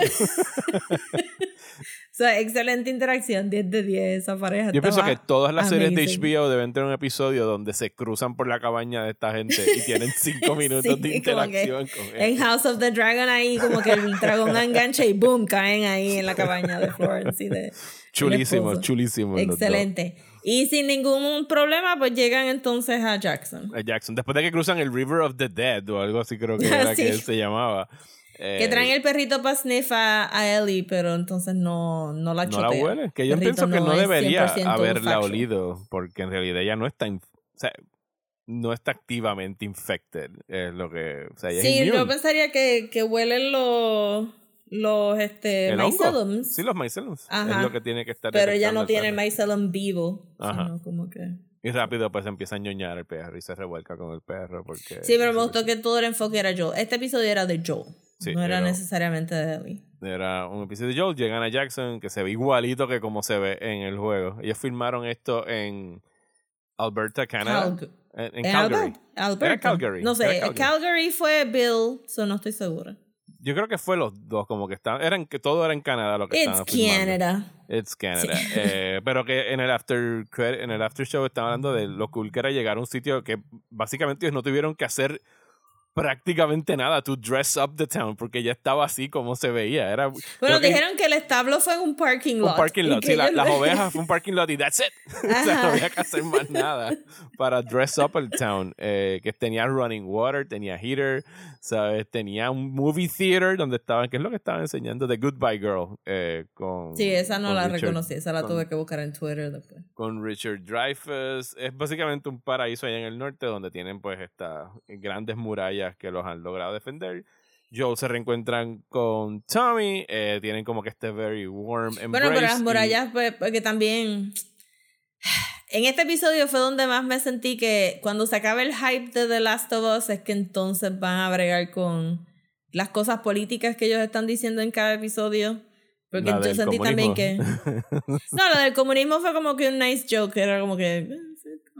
o sea, excelente interacción, 10 de 10 esa pareja. Yo pienso que todas las series de. HBO deben tener un episodio donde se cruzan por la cabaña de esta gente y tienen cinco minutos Sí, de interacción con. En House of the Dragon ahí como que el dragón engancha y boom, caen ahí en la cabaña de Florence y de Chulísimo, chulísimo. Excelente. Y sin ningún problema, pues llegan entonces a Jackson. A Jackson. Después de que cruzan el River of the Dead o algo así creo que era Sí. que él se llamaba. Que Eh, traen el perrito para sniff a, a Ellie, pero entonces no, no la no chotea. la huele. Que yo pienso que no es debería 100% haberla olido porque en realidad ella no está, o sea, no está activamente infected. Es lo que, o sea, ella es Sí, immune. yo pensaría que, que huelen los, los este, myceliums, Sí, los myceliums. Es Ajá. lo que tiene que estar pero ella no el tiene el perro. mycelium vivo, Ajá. sino como que... Y rápido pues empieza a ñoñar el perro y se revuelca con el perro porque... Sí, pero me gustó que todo el enfoque era Joel. Este episodio era de Joel, Sí, no era era- necesariamente de Ellie. Era un episodio de Joel, llegan a Jackson, que se ve igualito que como se ve en el juego. Ellos filmaron esto en Alberta, Canadá. En, Calgary. Albert- Alberta. Era Calgary, No sé, Calgary. Calgary. fue Bill, so no estoy segura. Yo creo que fue los dos, como que estaban, eran que todo era en Canadá lo que It's estaban filmando. Canada. It's Canada. Eh, pero que en el after en el after show estaban hablando de lo cool que era llegar a un sitio que básicamente ellos no tuvieron que hacer prácticamente nada to dress up the town porque ya estaba así como se veía. Era Bueno, que dijeron que el establo fue un parking lot. un parking lot. que Sí, la- las ovejas fue un parking lot y that's it. o sea, no había que hacer más nada para dress up el town. Eh, que tenía running water, tenía heater, ¿sabes? Tenía un movie theater donde estaban, ¿qué es lo que estaban enseñando? The Goodbye Girl. eh, con, Sí, esa no la Richard- reconocí, esa la con- tuve que buscar en Twitter después. con Richard Dreyfuss. Es básicamente un paraíso allá en el norte donde tienen pues estas grandes murallas que los han logrado defender. Joel se reencuentran con Tommy, eh, tienen como que este very warm embrace. Bueno, pero las y- murallas, pues, porque también. En este episodio fue donde más me sentí que cuando se acabe el hype de The Last of Us es que entonces van a bregar con las cosas políticas que ellos están diciendo en cada episodio. Porque La yo sentí también que. comunismo. No, lo del comunismo fue como que un nice joke, era como que.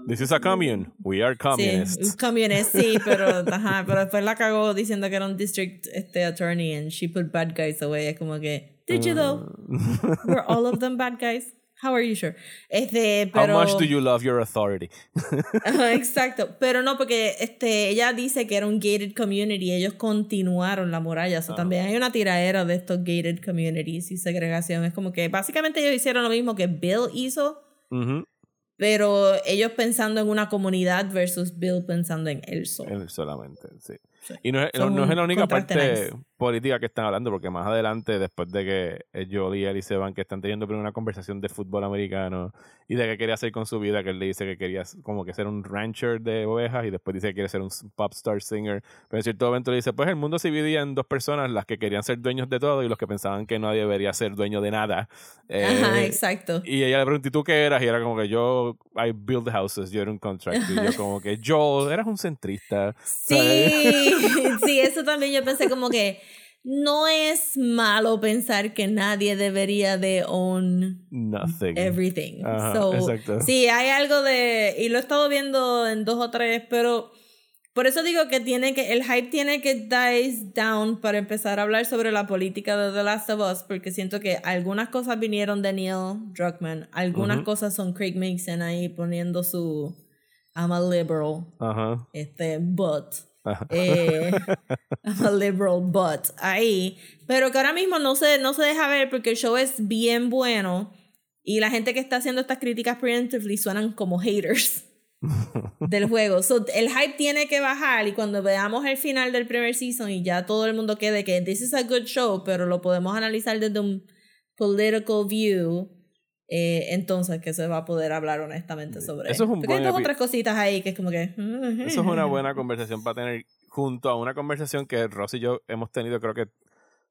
This is a commune. We are communists. Sí, un communist, sí, pero, ajá, pero después la cagó diciendo que era un district este, attorney and she put bad guys away. Es como que, did you though? Were all of them bad guys? How are you sure? Este, How pero... much do you love your authority? Exacto, pero no, porque este, ella dice que era un gated community, ellos continuaron la muralla, Ah. o también hay una tiraera de estos gated communities y segregación, es como que básicamente ellos hicieron lo mismo que Bill hizo. Pero ellos pensando en una comunidad versus Bill pensando en él solo. Él solamente, sí. Sí. Y no es, Son no es la única parte nice. Política que están hablando, porque más adelante, después de que eh, Joel y Ellie se van, que están teniendo primero una conversación de fútbol americano y de qué quería hacer con su vida, que él le dice que quería como que ser un rancher de ovejas y después dice que quiere ser un pop star singer. Pero en cierto momento le dice, pues el mundo se dividía en dos personas, las que querían ser dueños de todo y los que pensaban que nadie debería ser dueño de nada. Ajá, Eh, exacto. y ella le preguntó, ¿y tú qué eras? Y era como que yo, I build houses, yo era un contractor. Y yo como que, Joel, eras un centrista. ¿sabes? Sí, sí, eso también yo pensé como que no es malo pensar que nadie debería de own Nothing. everything. Ajá, So, exacto. Sí, hay algo de, y lo he estado viendo en dos o tres, pero por eso digo que tiene que, el hype tiene que dice down para empezar a hablar sobre la política de The Last of Us, porque siento que algunas cosas vinieron de Neil Druckmann, algunas Ujú. cosas son Craig Mason ahí poniendo su I'm a liberal, Ajá. este, but. Eh, I'm a liberal but ahí. Pero que ahora mismo no se, no se deja ver porque el show es bien bueno y la gente que está haciendo estas críticas preemptively suenan como haters del juego. So, el hype tiene que bajar y cuando veamos el final del primer season y ya todo el mundo quede que this is a good show, pero lo podemos analizar desde un political view, eh, entonces que se va a poder hablar honestamente sobre eso. Es un Porque hay dos otras cositas ahí que es como que... Eso es una buena conversación para tener junto a una conversación que Ross y yo hemos tenido creo que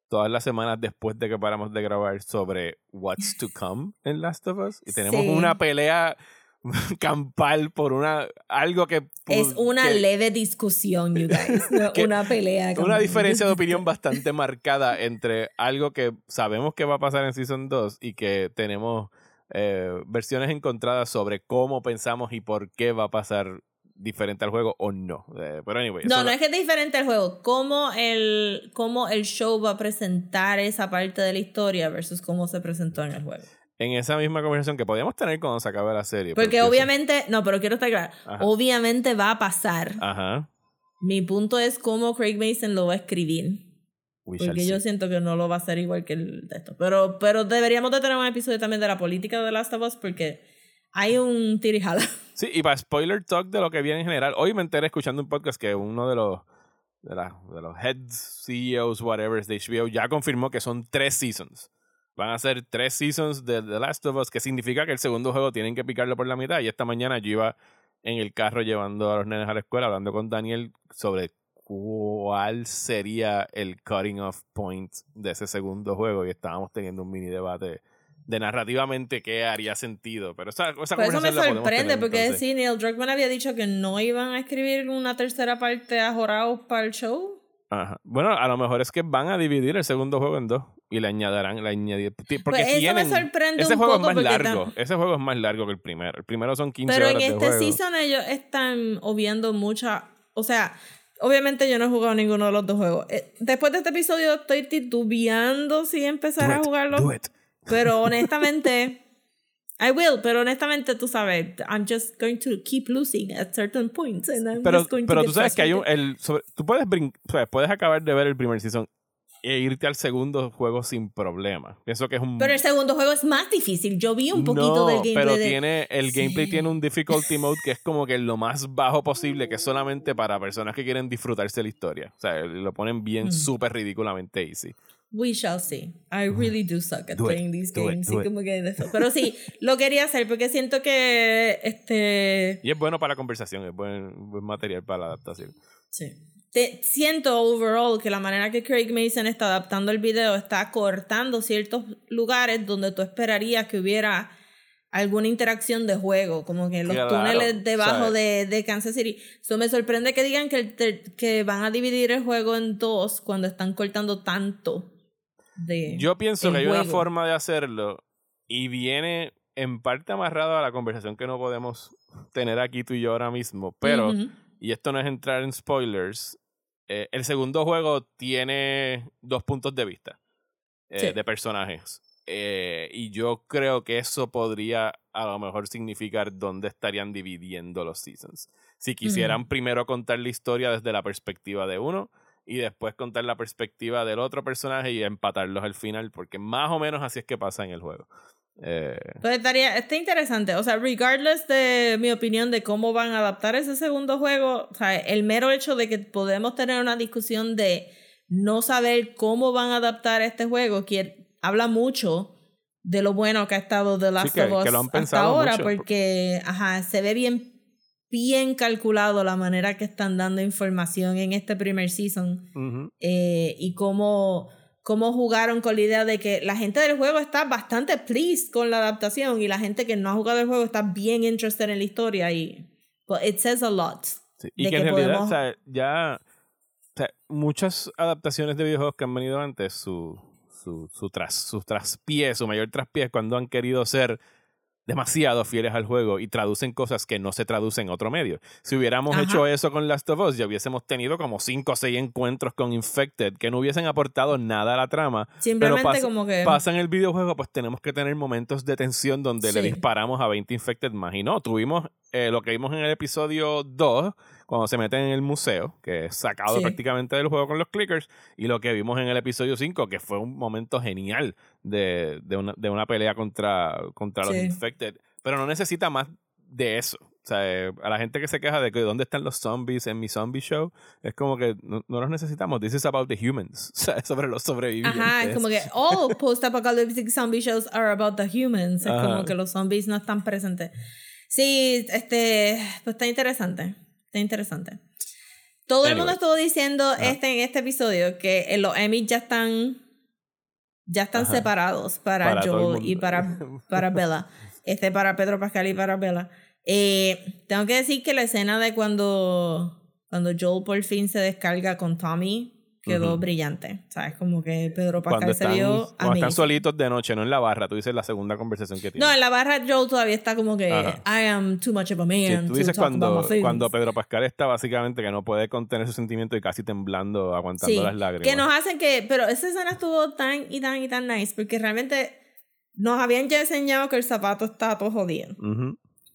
todas las semanas después de que paramos de grabar sobre What's to Come en Last of Us. Y tenemos una pelea campal por una algo que es una leve discusión you guys una pelea una diferencia de opinión bastante marcada entre algo que sabemos que va a pasar en season 2 y que tenemos eh, versiones encontradas sobre cómo pensamos y por qué va a pasar diferente al juego o no. Eh, pero anyway. No, no es que es diferente al juego. Cómo el, cómo el show va a presentar esa parte de la historia versus cómo se presentó en el juego. En esa misma conversación que podíamos tener cuando se acabe la serie. Porque, obviamente, no, pero quiero estar claro. Obviamente va a pasar. Ajá. Mi punto es cómo Craig Mason lo va a escribir. Porque yo siento que no lo va a hacer igual que el de esto. Pero, pero deberíamos de tener un episodio también de la política de Last of Us porque hay un tirijala. Sí, y para spoiler talk de lo que viene en general, hoy me enteré escuchando un podcast que uno de los, de, de los heads, CEOs, whatever, de HBO ya confirmó que son tres seasons. Van a ser tres seasons de The Last of Us, que significa que el segundo juego tienen que picarlo por la mitad. Y esta mañana yo iba en el carro llevando a los nenes a la escuela, hablando con Daniel sobre cuál sería el cutting off point de ese segundo juego. Y estábamos teniendo un mini debate de narrativamente qué haría sentido. Pero esa, esa Por eso me sorprende, porque sí, Neil Druckmann había dicho que no iban a escribir una tercera parte a Joraos para el show. Ajá. Bueno, a lo mejor es que van a dividir el segundo juego en dos y le añadirán, le añadir, porque pues eso me sorprende ese juego es más largo, ese juego es más largo que el primero. El primero son 15 Pero horas en este season ellos están obviando mucha, o sea, obviamente yo no he jugado ninguno de los dos juegos. Eh, después de este episodio estoy titubeando si empezar a jugarlo. Pero honestamente, I will, pero honestamente tú sabes, I'm just going to keep losing at certain points. And I'm pero just going pero tú sabes que hay un. El, tú puedes, puedes acabar de ver el primer season e irte al segundo juego sin problema. Pienso que es un... Pero el segundo juego es más difícil. Yo vi un poquito del gameplay. pero tiene, el gameplay tiene un difficulty mode que es como que lo más bajo posible, que es solamente para personas que quieren disfrutarse la historia. O sea, lo ponen bien mm. súper ridículamente easy. We shall see. I really do suck at playing these games. Pero sí, lo quería hacer porque siento que este. Y es bueno para la conversación, es buen, material para la adaptación. Sí. Te, siento overall que la manera que Craig Mason está adaptando el video está cortando ciertos lugares donde tú esperarías que hubiera alguna interacción de juego, como que los túneles debajo de, de, Kansas City. Eso me sorprende que digan que, que van a dividir el juego en dos cuando están cortando tanto yo pienso que hay una forma de hacerlo y viene en parte amarrado a la conversación que no podemos tener aquí tú y yo ahora mismo, pero, y esto no es entrar en spoilers, eh, el segundo juego tiene dos puntos de vista eh, de personajes. Eh, y yo creo que eso podría a lo mejor significar dónde estarían dividiendo los seasons. Si quisieran primero contar la historia desde la perspectiva de uno y después contar la perspectiva del otro personaje y empatarlos al final, porque más o menos así es que pasa en el juego. Eh... Pues estaría, está interesante, o sea, regardless de mi opinión de cómo van a adaptar ese segundo juego, o sea, el mero hecho de que podemos tener una discusión de no saber cómo van a adaptar este juego, que habla mucho de lo bueno que ha estado The Last of Us hasta ahora, porque ajá, se ve bien bien calculado la manera que están dando información en este primer season eh, y cómo, cómo jugaron con la idea de que la gente del juego está bastante pleased con la adaptación y la gente que no ha jugado el juego está bien interested en la historia y well, it says a lot. Y que, en realidad, o sea, ya o sea, muchas adaptaciones de videojuegos que han venido antes, su, su, su, tras, su traspié, su mayor traspié cuando han querido ser demasiado fieles al juego y traducen cosas que no se traducen en otro medio. Si hubiéramos hecho eso con Last of Us, ya hubiésemos tenido como 5 o 6 encuentros con Infected que no hubiesen aportado nada a la trama. Simplemente pero como que... Pasa en el videojuego, pues tenemos que tener momentos de tensión donde le disparamos a 20 Infected más. Y no, tuvimos eh, lo que vimos en el episodio 2 cuando se meten en el museo, que es sacado prácticamente del juego con los clickers, y lo que vimos en el episodio 5, que fue un momento genial de, de, una, de una pelea contra, contra los infected. Pero no necesita más de eso. O sea, eh, a la gente que se queja de que dónde están los zombies en mi zombie show, es como que no, los necesitamos. This is about the humans. O sea, es sobre los sobrevivientes. Ajá, es como que all post-apocalyptic zombie shows are about the humans. Es como que los zombies no están presentes. Sí, este, pues está interesante. Está interesante. Todo el mundo estuvo diciendo este, en este episodio que los Emmys ya están ya están separados para, Joel y para, para Bella. Este para Pedro Pascal y para Bella. Eh, tengo que decir que la escena de cuando, cuando Joel por fin se descarga con Tommy quedó brillante. ¿Sabes? Como que Pedro Pascal se vio. Cuando están solitos de noche, no en la barra. Tú dices la segunda conversación que tiene. No, en la barra Joel todavía está como que I am too much of a man. tú dices cuando, cuando Pedro Pascal está básicamente que no puede contener su sentimiento y casi temblando, aguantando las lágrimas. Que nos hacen que. Pero esa escena estuvo tan y tan y tan nice porque realmente nos habían ya enseñado que el zapato está todo jodido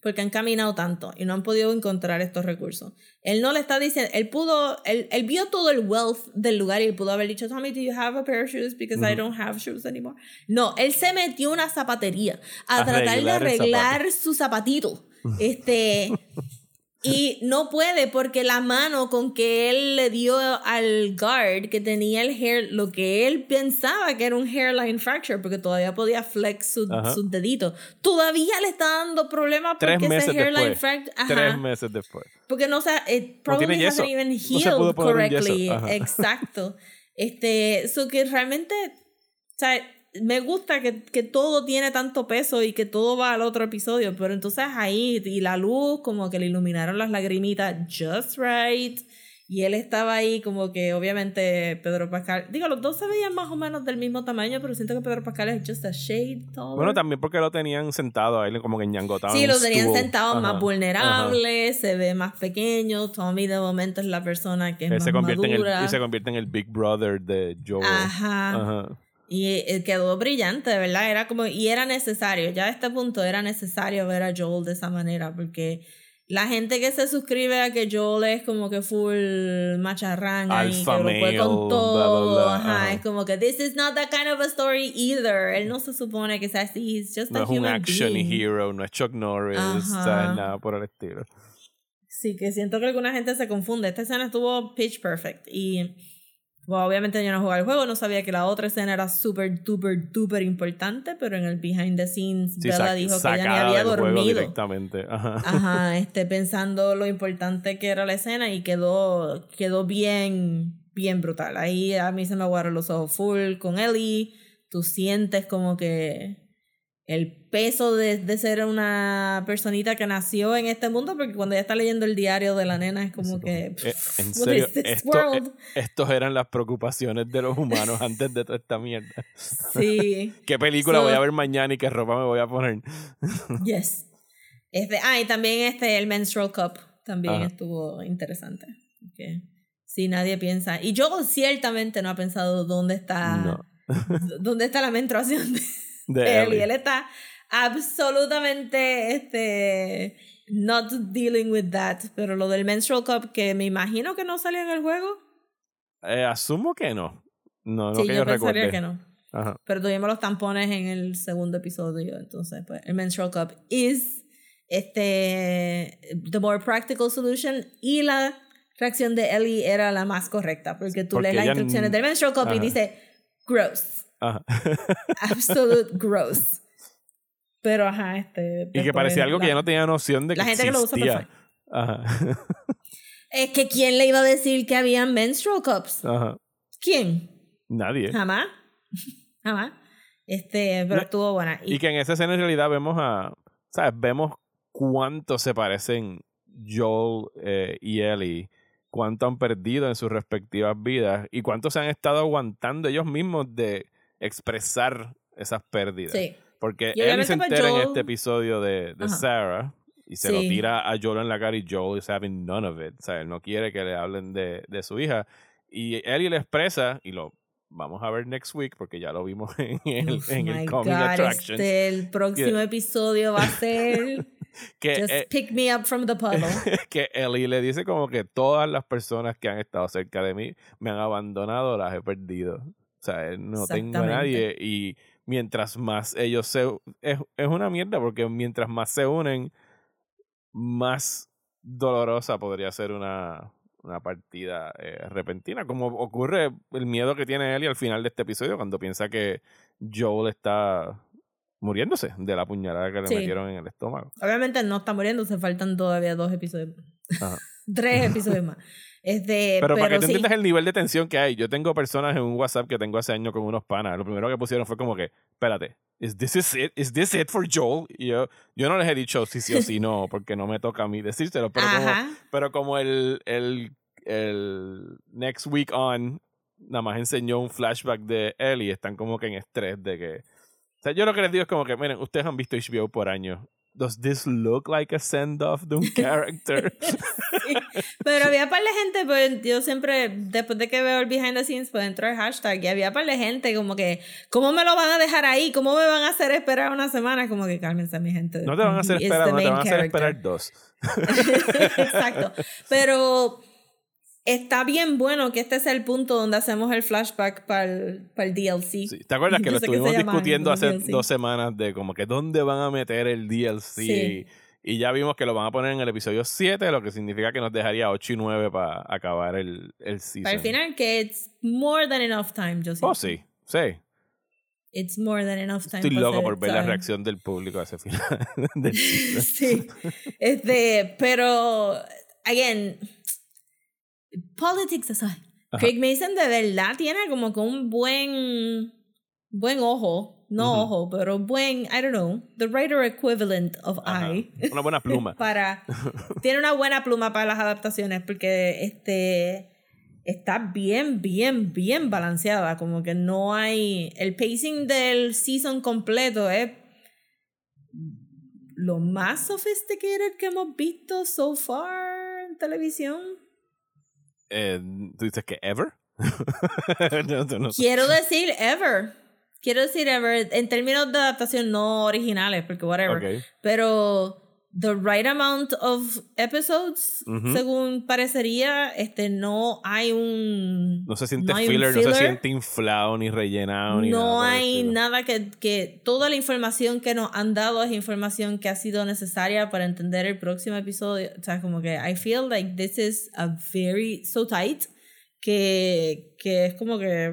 porque han caminado tanto y no han podido encontrar estos recursos. Él no le está diciendo, él pudo, él, él vio todo el wealth del lugar y él pudo haber dicho, Tommy, do you have a pair of shoes? Because I don't have shoes anymore. No, él se metió una zapatería a, tratar de arreglar su zapatito. Este, Y no puede porque la mano con que él le dio al guard que tenía el hair, lo que él pensaba que era un hairline fracture, porque todavía podía flex sus su deditos, todavía le está dando problemas porque ese hairline fracture. Tres meses después. Porque no se, it probably hasn't even healed correctly. Exacto. Este, eso que realmente, o sea, me gusta que, que, todo tiene tanto peso y que todo va al otro episodio, pero entonces ahí, y la luz, como que le iluminaron las lagrimitas just right. Y él estaba ahí como que obviamente Pedro Pascal, digo, los dos se veían más o menos del mismo tamaño, pero siento que Pedro Pascal es just a shade taller. Bueno, también porque lo tenían sentado ahí como que ñangotado. Sí, lo tenían sentado más vulnerable, se ve más pequeño. Tommy de momento es la persona que es más madura. y se convierte en el Big Brother de Joe. Ajá. Ajá. Y eh, quedó brillante, de verdad. Era como, y era necesario, ya a este punto era necesario ver a Joel de esa manera, porque la gente que se suscribe a que Joel es como que full macharranga y que lo puede con todo, Ajá, es como que this is not that kind of a story either. Él no se supone que sea así, he's just no a es un action hero, no es Chuck Norris, nada por el estilo. Sí, que siento que alguna gente se confunde. Esta escena estuvo pitch perfect y bueno, obviamente yo no jugaba el juego, no sabía que la otra escena era súper, duper, duper importante, pero en el behind the scenes Bella dijo que ella ni había dormido. Directamente. Ajá. Ajá, este, pensando lo importante que era la escena y quedó, quedó bien, bien brutal. Ahí a mí se me aguaron los ojos full con Ellie. Tú sientes como que el peso de, de, ser una personita que nació en este mundo, porque cuando ella está leyendo el diario de la nena es como que... Eh, en serio, esto, eh, estos eran las preocupaciones de los humanos antes de toda esta mierda. Sí. ¿Qué película voy a ver mañana y qué ropa me voy a poner? yes. Este, ah, y también este, el Menstrual Cup también estuvo interesante. Okay. Si nadie piensa... Y yo ciertamente no ha pensado dónde está... ¿Dónde está la menstruación de de él, y él está absolutamente este not dealing with that. Pero lo del menstrual cup que me imagino que no salió en el juego. Eh, asumo que no. No, no sí, que yo, pensaría que no. Pero tuvimos los tampones en el segundo episodio entonces pues el menstrual cup is este the more practical solution y la reacción de Ellie era la más correcta porque tú lees las instrucciones del menstrual cup y dice gross Absolute gross. Pero ajá, este. Y que parecía algo que ya no tenía noción de que La gente que lo usa Ajá. Es que ¿quién le iba a decir que había menstrual cups? Ajá. ¿Quién? Nadie. Jamás. Jamás. Este, pero estuvo buena. Y, que en esa escena en realidad vemos a. ¿Sabes? Vemos cuánto se parecen Joel eh, y Ellie cuánto han perdido en sus respectivas vidas y cuánto se han estado aguantando ellos mismos de expresar esas pérdidas. Sí. Porque él se entera en este episodio de, de Sarah y se lo tira a Joel en la cara y Joel is having none of it. O sea, él no quiere que le hablen de, de su hija. Y Ellie le expresa, y lo vamos a ver next week porque ya lo vimos en el, en el Comic Attractions. Este, el próximo episodio va a ser que, Just eh, pick me up from the puddle. que Ellie le dice como que todas las personas que han estado cerca de mí me han abandonado, las he perdido. O sea, no tengo a nadie y mientras más ellos se... Es, es una mierda porque mientras más se unen, más dolorosa podría ser una, una partida eh, repentina, como ocurre el miedo que tiene Ellie al final de este episodio cuando piensa que Joel está muriéndose de la puñalada que le metieron en el estómago. Obviamente no está muriéndose, faltan todavía dos episodios más. Tres episodios más. Este, pero, para que te entiendas el nivel de tensión que hay, yo tengo personas en un WhatsApp que tengo hace años con unos panas. Lo primero que pusieron fue como que, espérate, ¿is this, it? ¿Is this it for Joel? Y yo, yo no les he dicho sí, sí o sí no, porque no me toca a mí decírselo. Pero como, pero como el, el, el Next Week On nada más enseñó un flashback de Ellie, están como que en estrés de que. O sea, yo lo que les digo es como que, miren, ustedes han visto HBO por años does this look like a send-off de un character? Pero había par de gente, pues yo siempre, después de que veo el behind the scenes, pues entro al hashtag y había par de gente como que, ¿cómo me lo van a dejar ahí? ¿Cómo me van a hacer esperar una semana? Como que cálmense, mi gente. No te van a hacer esperar, no te van a hacer esperar dos. Exacto. Pero está bien bueno que este sea el punto donde hacemos el flashback para el, el, DLC. ¿Te acuerdas que lo estuvimos discutiendo hace dos semanas de como que dónde van a meter el DLC? Y ya vimos que lo van a poner en el episodio 7, lo que significa que nos dejaría 8 y 9 para acabar el, el season. Para el final, que it's more than enough time, yo Oh, sí, sí. It's more than enough time. Estoy loco por ver la reacción del público a ese final. sí. Este, pero, again, politics aside, Craig Mason de verdad tiene como que un buen, buen ojo, no ojo, pero buen, I don't know, the writer equivalent of eye. Una buena pluma. para, tiene una buena pluma para las adaptaciones porque este está bien, bien, bien balanceada. Como que no hay. El pacing del season completo es lo más sophisticated que hemos visto so far en televisión. Eh, ¿Tú dices que ever? Quiero decir ever. Quiero decir ever en términos de adaptación no originales, porque whatever. Pero the right amount of episodes, según parecería, este no hay un no se siente filler, no se siente inflado ni rellenado ni no hay nada que que toda la información que nos han dado es información que ha sido necesaria para entender el próximo episodio, o sea, como que I feel like this is a very so tight que que es como que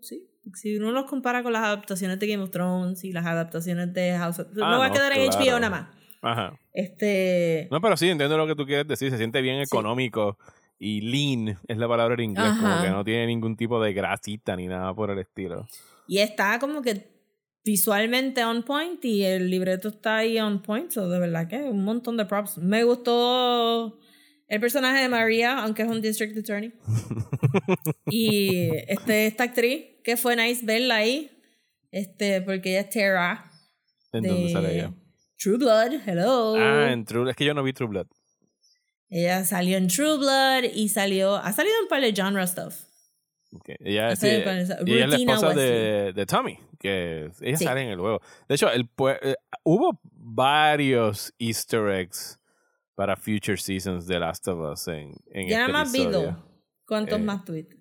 sí. Si uno los compara con las adaptaciones de Game of Thrones y las adaptaciones de House of... no, va a quedar en HBO nada más. Ajá. Este... No, pero sí, entiendo lo que tú quieres decir. Se siente bien económico y lean es la palabra en inglés, como que no tiene ningún tipo de grasita ni nada por el estilo. Y está como que visualmente on point y el libreto está ahí on point, so de verdad que un montón de props. Me gustó el personaje de María, aunque es un district attorney. y este, esta actriz, que fue nice verla ahí, este, porque ella es Tara. ¿En dónde sale ella? True Blood, hello. Ah, en True Es que yo no vi True Blood. Ella salió en True Blood y salió. Ha salido en par de genre stuff. Okay. Ella, sí, ella es la esposa de, de, Tommy, que ella sale en el juego. De hecho, el, eh, hubo varios Easter eggs para future seasons de Last of Us en, en ya este más vi dos. ¿Cuántos eh, más tweets?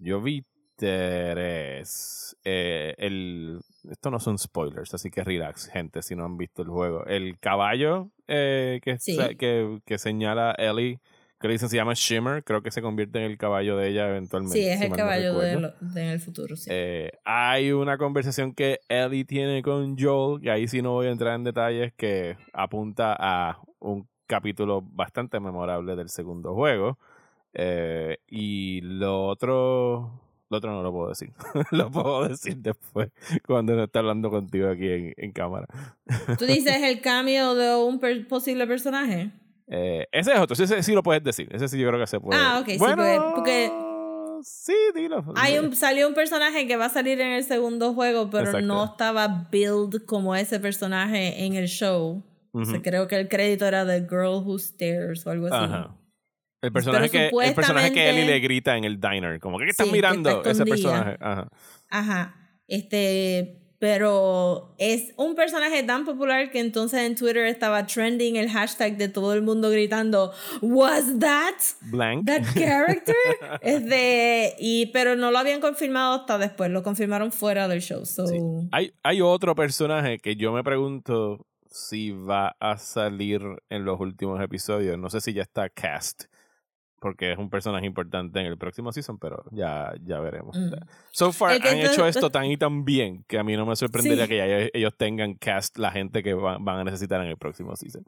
Yo vi tres. Eh, el, esto no son spoilers, así que relax, gente, si no han visto el juego. El caballo eh, que, que, que, señala Ellie, que le dicen se llama Shimmer, creo que se convierte en el caballo de ella eventualmente. Sí, es el caballo de, en el futuro, sí. Eh, hay una conversación que Ellie tiene con Joel, y ahí sí no voy a entrar en detalles, que apunta a un capítulo bastante memorable del segundo juego. Eh, y lo otro lo otro no lo puedo decir. lo puedo decir después, cuando no está hablando contigo aquí en, en cámara. ¿Tú dices el cambio de un posible personaje? Eh, ese es otro, ese sí lo puedes decir. Ese sí yo creo que se puede. Ah, ok, bueno, sí, porque, Sí, dilo. Hay un, salió un personaje que va a salir en el segundo juego, pero no estaba build como ese personaje en el show. creo que el crédito era The Girl Who Stares o algo así. Ajá. El personaje, que, el personaje que Ellie le grita en el diner. Como que estás mirando ese personaje. Ajá. Ajá. Este. Pero es un personaje tan popular que entonces en Twitter estaba trending el hashtag de todo el mundo gritando Was that Blank. that character? de, y, pero no lo habían confirmado hasta después, lo confirmaron fuera del show. So. Hay, hay otro personaje que yo me pregunto si va a salir en los últimos episodios. No sé si ya está cast, porque es un personaje importante en el próximo season, pero ya, ya veremos. Mm. So far que han esto- hecho esto esto- tan y tan bien que a mí no me sorprendería Sí. que ya ellos- tengan cast la gente que va- van a necesitar en el próximo season.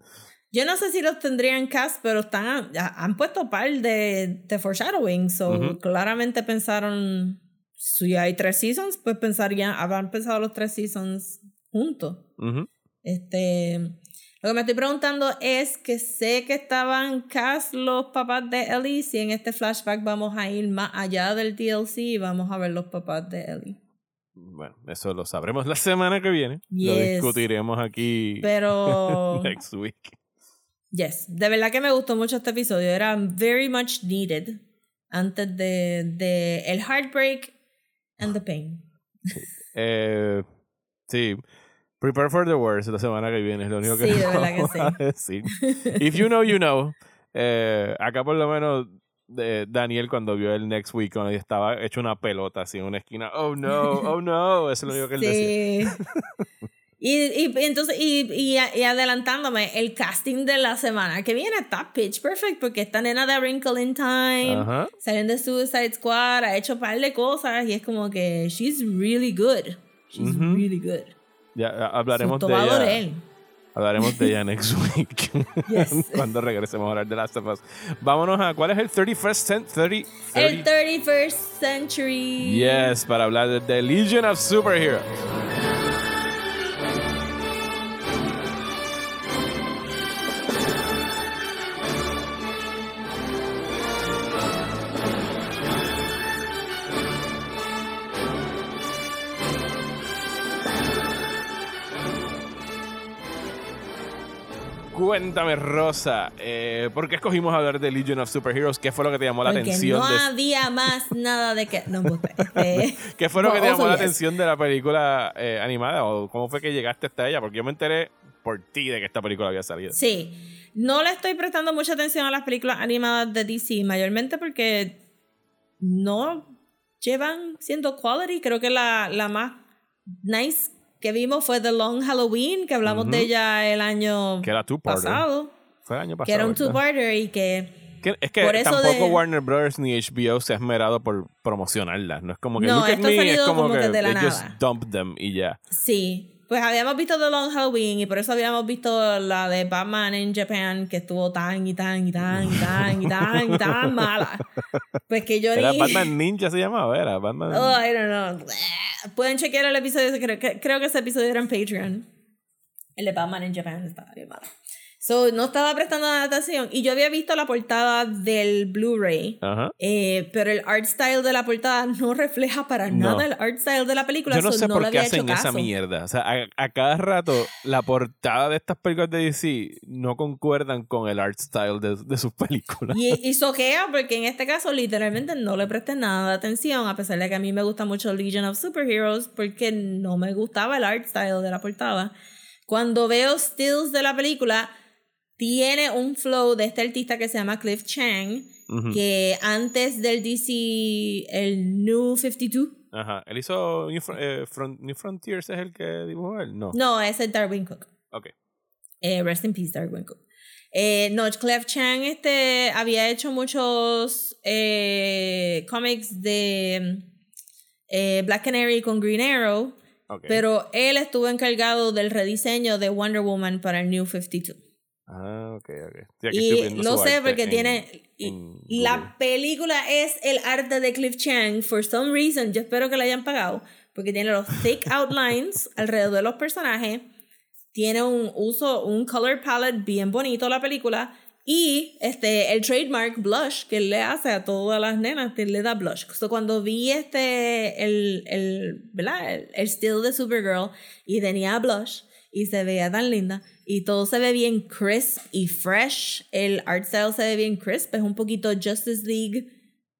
Yo no sé si los tendrían cast, pero están han puesto par de, de foreshadowing, so claramente pensaron si hay tres seasons, pues pensarían, habrán pensado los tres seasons juntos. Este, lo que me estoy preguntando es que sé que estaban cast los papás de Ellie, si en este flashback vamos a ir más allá del DLC y vamos a ver los papás de Ellie. Bueno, eso lo sabremos la semana que viene. Lo discutiremos aquí Pero next week. Yes, de verdad que me gustó mucho este episodio. Era very much needed antes de, de el heartbreak and the pain. Eh, sí. Prepare for the worst la semana que viene, es lo único que Sí, de verdad que vamos a decir. If you know, you know. Eh, acá por lo menos Daniel cuando vio el Next Week cuando estaba hecho una pelota así en una esquina. Oh no, oh no. Eso es lo único que él decía. Sí. Y, y entonces, y, y, y adelantándome, el casting de la semana que viene está pitch perfect porque esta nena de Wrinkle in Time, Ajá. saliendo de Suicide Squad, ha hecho un par de cosas y es como que she's really good. She's Ujú. really good. Ya hablaremos de ella. Dorel. Hablaremos de ella next week. Yes. Cuando regresemos a hablar de Last of Us. Vámonos a. ¿Cuál es el 31st cent- 30, El 30 31st century. Yes, para hablar de The Legion of Superheroes. Cuéntame, Rosa, eh, ¿por qué escogimos hablar de Legion of Superheroes? ¿Qué fue lo que te llamó la Porque atención? no de, había más nada de que. No, embuste. Este, ¿Qué fue lo que te llamó la yes. atención de la película eh, animada? ¿O cómo fue que llegaste hasta ella? Porque yo me enteré por ti de que esta película había salido. Sí. No le estoy prestando mucha atención a las películas animadas de DC, mayormente porque no llevan siendo quality. Creo que la, la más nice que vimos fue The Long Halloween, que hablamos Ujú. de ella el año Que era pasado. Fue el año pasado. Que era un two-parter y que. Que- es que por eso tampoco de- Warner Brothers ni HBO se ha esmerado por promocionarla. No es como que No, look at me, es como, como que, que de la they just nada. dump them y ya. Sí. Pues habíamos visto The Long Halloween y por eso habíamos visto la de Batman in Japan que estuvo tan y tan y tan y tan y tan y tan mala. Pues que yo Era ni... Batman Ninja se llamaba, era Batman. Oh, I don't know. Pueden chequear el episodio, creo que, creo que ese episodio era en Patreon. El de Batman in Japan estaba bien malo. So, no estaba prestando atención. Y yo había visto la portada del Blu-ray. Eh, pero el art style de la portada no refleja para No. nada el art style de la película. Yo no so sé no por qué hacen esa mierda. O sea, a, a cada rato la portada de estas películas de DC no concuerdan con el art style de, de sus películas. Y, y soquea porque en este caso literalmente no le presté nada de atención, a pesar de que a mí me gusta mucho Legion of Superheroes, porque no me gustaba el art style de la portada. Cuando veo stills de la película, tiene un flow de este artista que se llama Cliff Chang, que antes del DC, el New 52, Ajá. Él hizo New, eh, Front- New Frontiers, ¿es el que dibujó él? No. no, es Darwin Cook. Ok. Eh, rest in peace, Darwin Cook. Eh, no, Clef Chang este, había hecho muchos eh, cómics de Black Canary con Green Arrow, ok. pero él estuvo encargado del rediseño de Wonder Woman para el New 52. Ah, ok, ok. Sí, Y su sé porque en- tiene... en la película es el arte de Cliff Chang, for some reason, yo espero que le hayan pagado, porque tiene los thick outlines alrededor de los personajes, tiene un uso, un color palette bien bonito la película, y este, el trademark blush que él le hace a todas las nenas, que le da blush. So, cuando vi este, el, el, ¿verdad? El, el still de Supergirl, y tenía blush, y se veía tan linda, y todo se ve bien crisp y fresh, el art style se ve bien crisp, es un poquito Justice League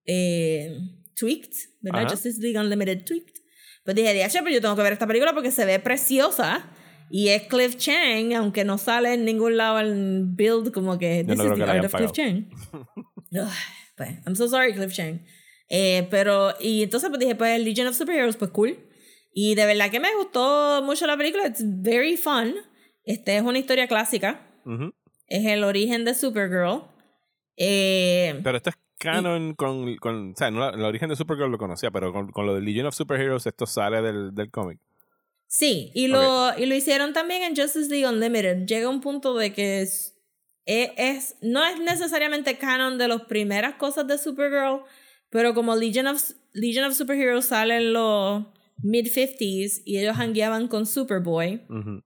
eh, tweaked, ¿verdad? Ajá. Justice League Unlimited tweaked. Pues dije, "Diache, pero yo tengo que ver esta película porque se ve preciosa. Y es Cliff Chang, aunque no sale en ningún lado en build como que this no is the que art of Cliff Chang. Ugh, pues, I'm so sorry, Cliff Chang. Eh, pero, y entonces pues dije, pues Legion of Superheroes, pues cool. Y de verdad que me gustó mucho la película, it's very fun. Este es una historia clásica. Es el origen de Supergirl. Eh, Pero esto es canon con, con. O sea, no, el origen de Supergirl lo conocía, pero con, con lo de Legion of Superheroes, esto sale del, del cómic. sí, y lo, y lo hicieron también en Justice League Unlimited. Llega un punto de que es, e- es- no es necesariamente canon de las primeras cosas de Supergirl, pero como Legion of, Legion of Superheroes sale en los mid-50s y ellos hangueaban con Superboy, Ujú.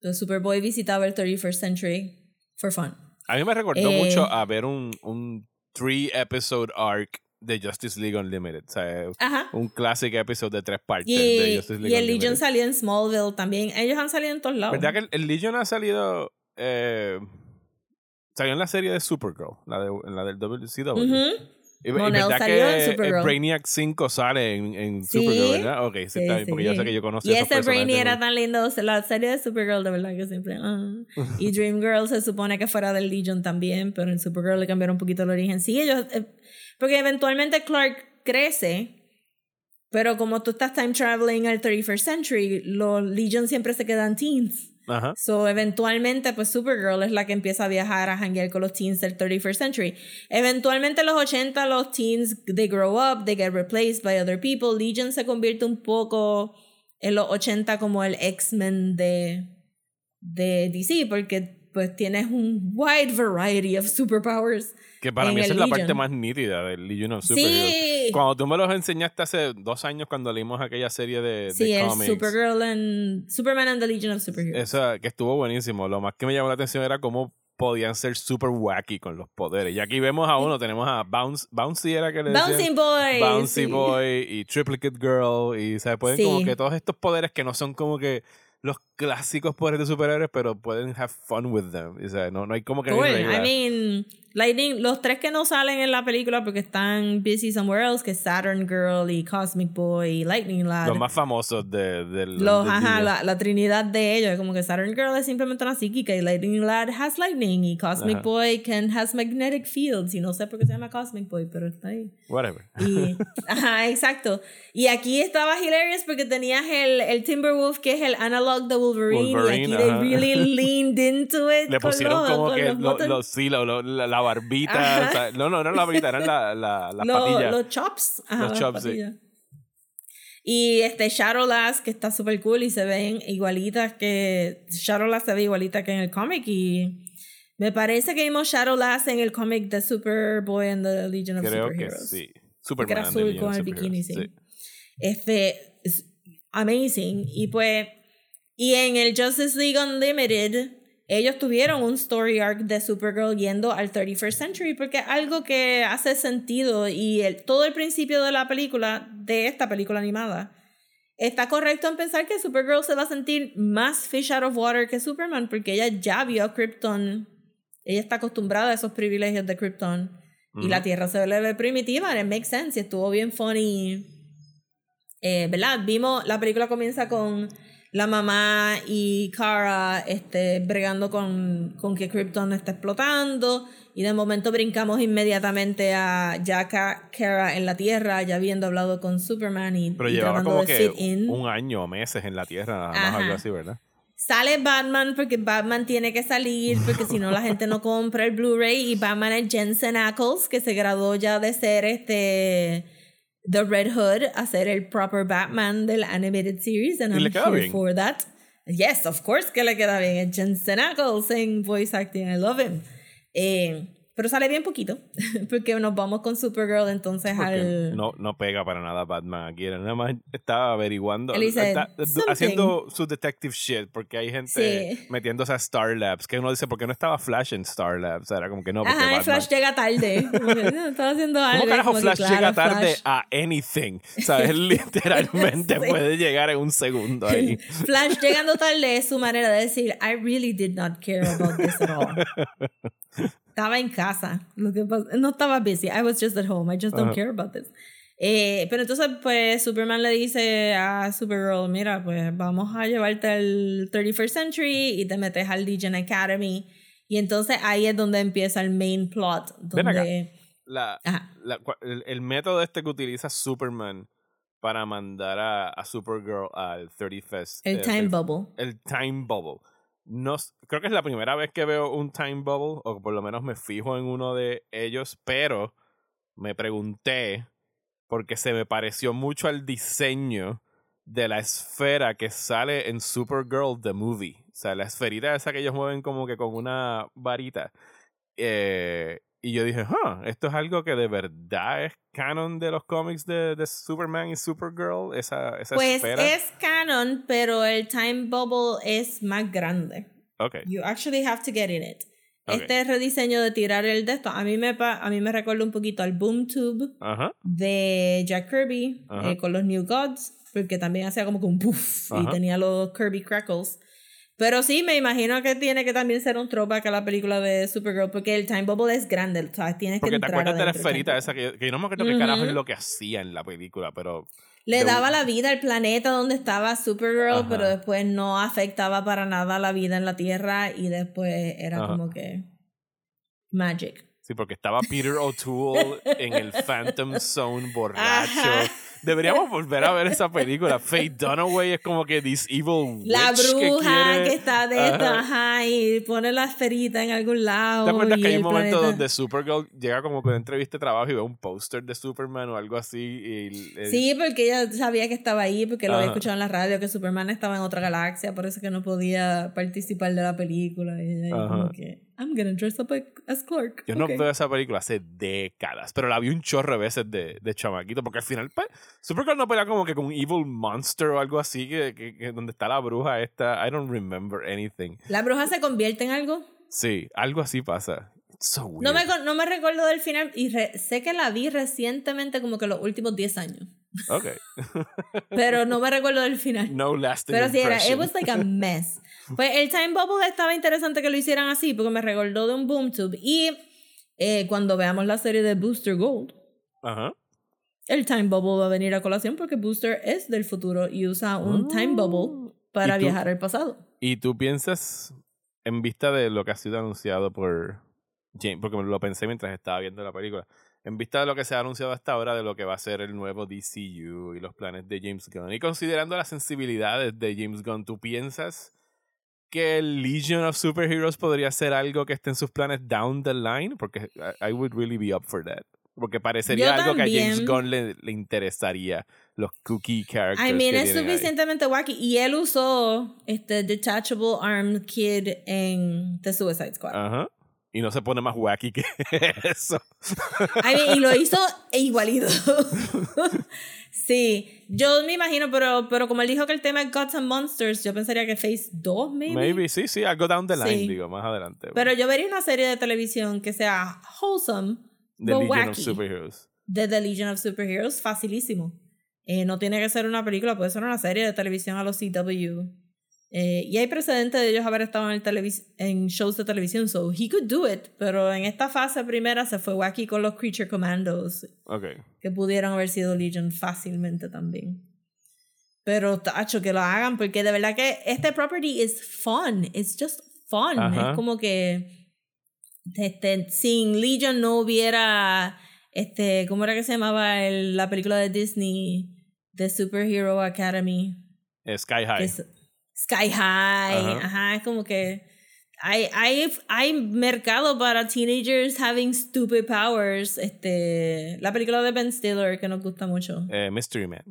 entonces Superboy visitaba el 31st Century for fun. A mí me recordó Eh, mucho a ver un, un three-episode arc de Justice League Unlimited. O sea, Ajá. un classic episode de tres partes Y, de Justice League y el Unlimited. Legion salió en Smallville también. Ellos han salido en todos lados. ¿Verdad que el, el Legion ha salido... Eh, salió en la serie de Supergirl, la, de, en la del WCW. Y, y Mon-El verdad salió que en Supergirl. eh, Brainiac 5 sale en, en Sí. Supergirl, ¿verdad? Ok, sí, Sí, está bien, porque yo sí. sé que yo conocí Y ese Brainy era tan lindo. La serie de Supergirl, de verdad que siempre. ah. Y Dream Girl se supone que fuera del Legion también, pero en Supergirl le cambiaron un poquito el origen. Sí, ellos. eh, porque eventualmente Clark crece. Pero como tú estás time traveling al 31st century, los Legion siempre se quedan teens. So, eventualmente, pues Supergirl es la que empieza a viajar a janguear con los teens del 31st century. Eventualmente, en los 80, los teens, they grow up, they get replaced by other people. Legion se convierte un poco en los 80 como el X-Men de, de DC, porque pues tienes un wide variety of superpowers. Que para mí esa es la Legion. parte más nítida del Legion of Superheroes. Sí, Cuando tú me los enseñaste hace dos años cuando leímos aquella serie de, sí, de cómics. Supergirl and Superman and the Legion of Superheroes. Esa que estuvo buenísimo. Lo más que me llamó la atención era cómo podían ser super wacky con los poderes. Y aquí vemos a uno, tenemos a Bounce, Bouncy era que le decían. Bouncing Boy. Bouncy sí. Boy y Triplicate Girl. Y se pueden como Sí. que todos estos poderes que no son como que los clásicos poderes de superhéroes, pero pueden have fun with them. O sea, no, no hay como que Cool. I mean, Lightning, los tres que no salen en la película porque están busy somewhere else, que es Saturn Girl y Cosmic Boy y Lightning Lad. los más famosos de, del. Los, del ajá, la, la trinidad de ellos, como que Saturn Girl es simplemente una psíquica y Lightning Lad has lightning y Cosmic Ajá. Boy can has magnetic fields y no sé por qué se llama Cosmic Boy, pero está ahí. Whatever. Y, ajá, exacto. Y aquí estaba hilarious porque tenías el, el Timberwolf, que es el analog de Wolverine, Wolverine, y aquí they really leaned into it. Le pusieron los- como que los los, sí, lo- lo- la, la barbita. O sea, no, no, no era la barbita, eran la, la, las Lo- patillas. Los chops. Ajá, Los chops, sí. Y este Shadowlass, que está súper cool y se ven igualitas que. Shadowlass se ve igualita que en el cómic y. Me parece que vimos Shadowlass en el cómic de Superboy and the Legion of Creo que Superheroes. sí. Que Superman era and the azul con el bikini, sí. Superheroes, Este. es amazing. Y pues. Y en el Justice League Unlimited, ellos tuvieron un story arc de Supergirl yendo al 31st Century, porque es algo que hace sentido. Y el, todo el principio de la película, de esta película animada, está correcto en pensar que Supergirl se va a sentir más fish out of water que Superman, porque ella ya vio a Krypton. Ella está acostumbrada a esos privilegios de Krypton. Y la. Tierra se le ve primitiva, and it makes sense. Y estuvo bien funny. Eh, ¿Verdad? Vimos, la película comienza con la mamá y Kara este, bregando con, con que Krypton está explotando. Y de momento brincamos inmediatamente a ya Ka- Kara en la Tierra, ya habiendo hablado con Superman y, Pero llevaba como que un año o meses en la Tierra, nada más Ajá. algo así, ¿verdad? Sale Batman porque Batman tiene que salir porque si no la gente no compra el Blu-ray y Batman es Jensen Ackles que se graduó ya de ser este The Red Hood a ser el proper Batman del animated series and ¿Y I'm le queda here bien? for that. Yes, of course que le queda bien. Jensen Ackles en voice acting. I love him. Eh, pero sale bien poquito porque nos vamos con Supergirl entonces al no, no pega para nada Batman aquí. Nada más estaba averiguando. Dice, está haciendo su detective shit. Porque hay gente Sí. metiéndose a Star Labs. Que uno dice, ¿por qué no estaba Flash en Star Labs? Era como que no, porque Ajá, Batman. Flash llega tarde. Que, "No, Estaba haciendo algo. ¿Cómo carajo como que, Flash claro, llega tarde Flash. a anything? ¿Sabes? Literalmente Sí. puede llegar en un segundo ahí. Flash llegando tarde es su manera de decir, I really did not care about this at all. Estaba en casa. Lo que no estaba busy. I was just at home. I just don't care about this. Eh, pero entonces, pues, Superman le dice a Supergirl, mira, pues vamos a llevarte al 31st Century y te metes al Legion Academy. Y entonces ahí es donde empieza el main plot. Ven acá. Donde... La, la- el, el método este que utiliza Superman para mandar a, a Supergirl al 31st. El eh, time 30 bubble. El time bubble. No, creo que es la primera vez que veo un time bubble, o por lo menos me fijo en uno de ellos, pero me pregunté, porque se me pareció mucho al diseño de la esfera que sale en Supergirl The Movie. O sea, la esferita esa que ellos mueven como que con una varita. Eh, y yo dije, huh, esto es algo que de verdad es canon de los cómics de, de Superman y Supergirl, esa, esa pues esfera. es canon, pero el time bubble es más grande. Okay. You actually have to get in it. Este rediseño de tirar el de esto, a mí me, pa- a mí me recuerda un poquito al Boom Tube de Jack Kirby eh, con los New Gods, porque también hacía como que un puff y tenía los Kirby Crackles. Pero sí, me imagino que tiene que también ser un throwback a la película de Supergirl, porque el Time Bubble es grande, o sea, tienes Porque que te acuerdas de la esferita esa que, que yo no me acuerdo qué carajo es lo que hacía en la película, pero Le daba un- la vida al planeta donde estaba Supergirl, Ajá. pero después no afectaba para nada la vida en la Tierra y después era Ajá. como que magic. Sí, porque estaba Peter O'Toole en el Phantom Zone borracho. Ajá. Deberíamos volver a ver esa película. Faye Dunaway es como que this evil witch La que bruja que, quiere- está de Ajá. esta, ajá, y pone la esferita en algún lado. ¿Te acuerdas y que hay un momento planeta- donde Supergirl llega como con una entrevista de trabajo y ve un póster de Superman o algo así? Y, el- Sí, porque ella sabía que estaba ahí, porque lo había Ajá. escuchado en la radio, que Superman estaba en otra galaxia, por eso que no podía participar de la película. Y ella como que, I'm gonna dress up as Clark. Yo no Ok. veo esa película hace décadas, pero la vi un chorro de veces de, de chamaquito, porque al final, pues, Supergirl no pelea como que con un evil monster o algo así, que, que, que donde está la bruja esta. I don't remember anything. ¿La bruja se convierte en algo? Sí, algo así pasa. It's so weird. No me, no me recuerdo del final y re- sé que la vi recientemente como que los últimos 10 años, Ok. pero no me recuerdo del final. No lasting Pero sí era, it was like a mess. Pues el Time Bubble estaba interesante que lo hicieran así porque me recordó de un Boom Tube y eh, cuando veamos la serie de Booster Gold, Ajá. el Time Bubble va a venir a colación porque Booster es del futuro y usa un Time Bubble para viajar al pasado. ¿Y tú piensas, en vista de lo que ha sido anunciado por James, porque lo pensé mientras estaba viendo la película, en vista de lo que se ha anunciado hasta ahora de lo que va a ser el nuevo DCU y los planes de James Gunn, y considerando las sensibilidades de James Gunn, ¿tú piensas que el Legion of Superheroes podría ser algo que esté en sus planes down the line? Porque I, I would really be up for that. Porque parecería Yo algo que a James. Gunn le, le interesaría, los cookie characters. I mean, que es tienen ahí. suficientemente wacky. Y él usó este Detachable Arm Kid en The Suicide Squad. Ajá. Y no se pone más wacky que eso. I mean, y lo hizo igualito. sí, yo me imagino, pero, pero como él dijo que el tema es Gods and Monsters, yo pensaría que Phase 2, maybe. Maybe, sí, sí, algo down the line, Sí. digo, más adelante. Pero yo vería una serie de televisión que sea wholesome, The but Legion of wacky. Superheroes. de The Legion of Superheroes, facilísimo. Eh, no tiene que ser una película, puede ser una serie de televisión a los CW. Eh, y hay precedentes de ellos haber estado en, el en shows de televisión, so he could do it. Pero en esta fase primera se fue wacky con los Creature Commandos, Ok. que pudieron haber sido Legion fácilmente también. Pero, tacho, que lo hagan, porque de verdad que este property is fun. It's just fun. Ajá. Es como que este, sin Legion no hubiera, este, ¿cómo era que se llamaba el- la película de Disney? The Superhero Academy. Sky High. es Sky High. Ajá. Ajá, es como que hay, hay, hay mercado para teenagers having stupid powers. Este, la película de Ben Stiller que nos gusta mucho. Eh, Mystery Man.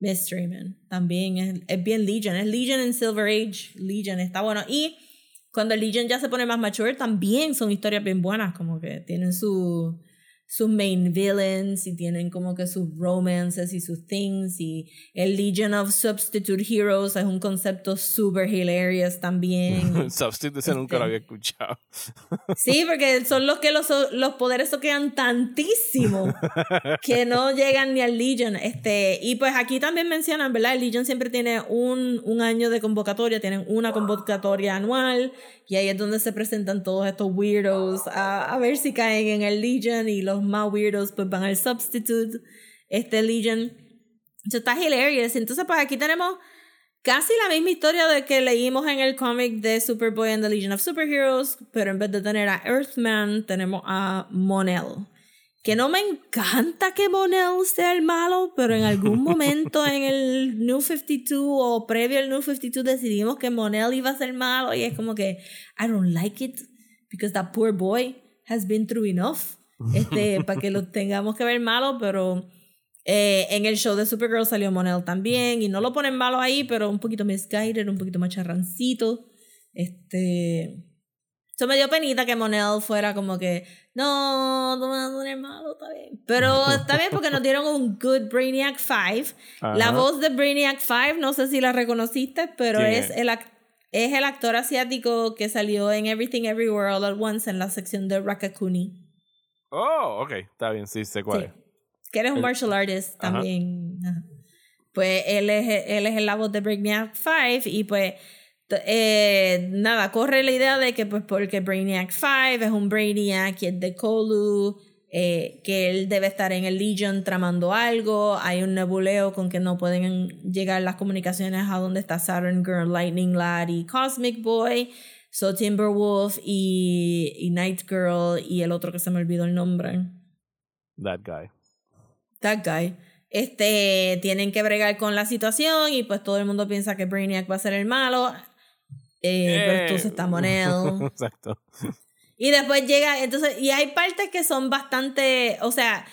Mystery Man. También es, es bien Legion. Es Legion en Silver Age. Legion está bueno. Y cuando Legion ya se pone más mature, también son historias bien buenas. Como que tienen su, sus main villains y tienen como que sus romances y sus things. Y el Legion of Substitute Heroes es un concepto super hilarious también. Substitute ese nunca lo Este. había escuchado. Sí, porque son los que los, los poderes toquean tantísimo que no llegan ni al Legion. Este, y pues aquí también mencionan, ¿verdad? El Legion siempre tiene un, un año de convocatoria, tienen una convocatoria anual, y ahí es donde se presentan todos estos weirdos a, a ver si caen en el Legion, y los más weirdos pues van al Substitute, este Legion. Eso está hilarious. Entonces, pues aquí tenemos casi la misma historia de que leímos en el cómic de Superboy and the Legion of Superheroes, pero en vez de tener a Earthman, tenemos a Monel. que no me encanta que Monel sea el malo, pero en algún momento en el New 52 o previo al New 52 decidimos que Monel iba a ser malo y es como que I don't like it because that poor boy has been through enough este, para que lo tengamos que ver malo, pero eh, en el show de Supergirl salió Monel también y no lo ponen malo ahí, pero un poquito misguided, un poquito más charrancito. Este... Eso me dio penita que Monel fuera como que no, no me vas a poner malo, está bien. Pero está bien porque nos dieron un good Brainiac 5. La voz de Brainiac 5, no sé si la reconociste, pero es, el es el actor asiático que salió en Everything Everywhere All at Once en la sección de Rakakuni. Oh, ok, está bien, sí, sé cuál es. Que eres un martial artist también. Pues él es, él es la voz de Brainiac 5 y pues eh, nada, corre la idea de que pues porque Brainiac 5 es un Brainiac y es de Kolu, eh, que él debe estar en el Legion tramando algo, hay un nebuleo con que no pueden llegar las comunicaciones a donde está Saturn Girl, Lightning Lad y Cosmic Boy, so Timberwolf y, y Night Girl y el otro que se me olvidó el nombre. That guy. That guy este, tienen que bregar con la situación y pues todo el mundo piensa que Brainiac va a ser el malo. Eh, pero entonces está Monel. Exacto. Y después llega, entonces, y hay partes que son bastante, o sea,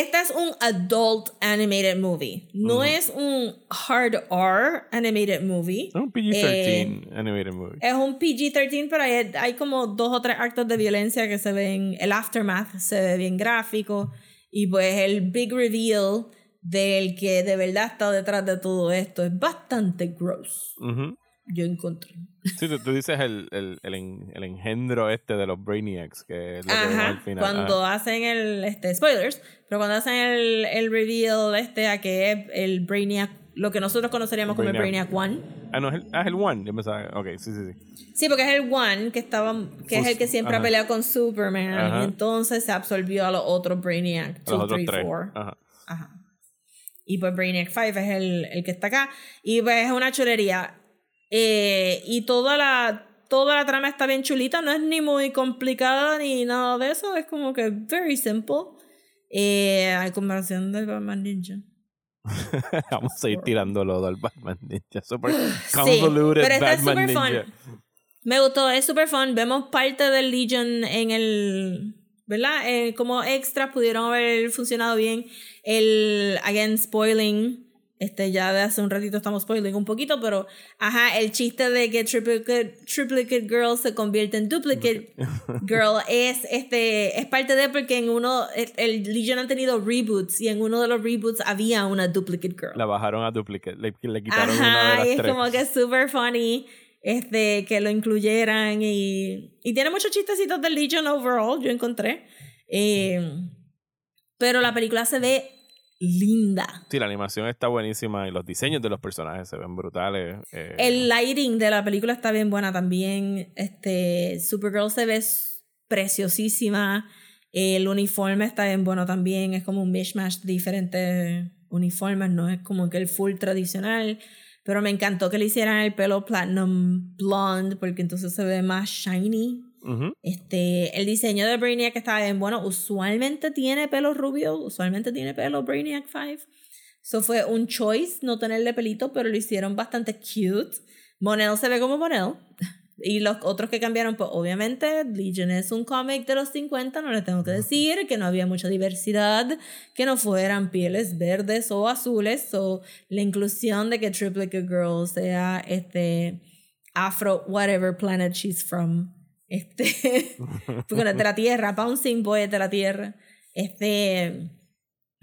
este es un adult animated movie. No es un hard R animated movie. Es un PG-13 eh, animated movie. Es un PG-13, pero hay, hay, como dos o tres actos de violencia que se ven, el aftermath se ve bien gráfico. Y pues el big reveal del que de verdad está detrás de todo esto es bastante gross yo encontré. Sí, tú, dices el, el, el, engendro este de los Brainiacs, que es lo Ajá, que al final. Cuando hacen el, este, spoilers, pero cuando hacen el, el reveal este a que es el Brainiac, lo que nosotros conoceríamos como el Brainiac One. Ah, no, es el, ah, es el One, yo pensaba, ok, sí, sí, sí. Sí, porque es el One que estaba, que es el que siempre ha peleado con Superman, y entonces se absorbió a los otros Brainiac, 2, 3, 4. Ajá. Ajá. Y pues Brainiac 5 es el, el que está acá. Y pues es una chulería eh, y toda la, toda la trama está bien chulita, no es ni muy complicada ni nada de eso, es como que very simple. Eh, hay comparación del Batman Ninja. Vamos a ir tirándolo del Batman Ninja. Super convoluted sí, pero Batman Ninja. Fun. Me gustó, es super fun. Vemos parte del Legion en el. ¿Verdad? Eh, como extras pudieron haber funcionado bien. El, again, spoiling este, ya de hace un ratito estamos spoiling un poquito, pero ajá, el chiste de que Triplicate, triplicate Girl se convierte en Duplicate Girl es, este, es parte de porque en uno, el, Legion ha tenido reboots y en uno de los reboots había una Duplicate Girl. La bajaron a Duplicate, le, quitaron una de las y es como que super funny este, que lo incluyeran y, y tiene muchos chistecitos del Legion overall, yo encontré. Eh, pero la película se ve linda. Sí, la animación está buenísima y los diseños de los personajes se ven brutales. Eh. El lighting de la película está bien buena también. Este, Supergirl se ve preciosísima. El uniforme está bien bueno también. Es como un mishmash de diferentes uniformes, no es como que el full tradicional. Pero me encantó que le hicieran el pelo platinum blonde porque entonces se ve más shiny este, el diseño de Brainiac está bien bueno. Usualmente tiene pelo rubio, usualmente tiene pelo Brainiac 5. Eso fue un choice no tenerle pelito, pero lo hicieron bastante cute. Monel se ve como Monel. Y los otros que cambiaron, pues obviamente Legion es un cómic de los 50, no le tengo que decir que no había mucha diversidad, que no fueran pieles verdes o azules, o la inclusión de que Triplicate Girl sea este afro, whatever planet she's from. Este, porque de la Tierra, Bouncing Boy de la Tierra. Este,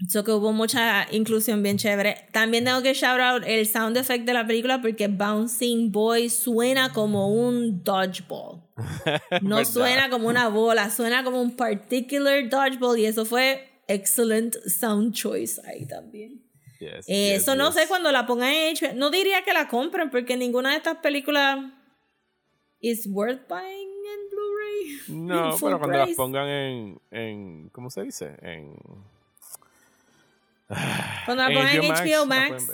eso que hubo mucha inclusión bien chévere. También tengo que shout out el sound effect de la película porque Bouncing Boy suena como un dodgeball. No suena como una bola, suena como un particular dodgeball y eso fue excellent sound choice ahí también. eso no sé cuando la pongan en HBO. No diría que la compren porque ninguna de estas películas is worth buying No, pero cuando las pongan en, en. ¿Cómo se dice? En. Cuando la pongan en HBO Max.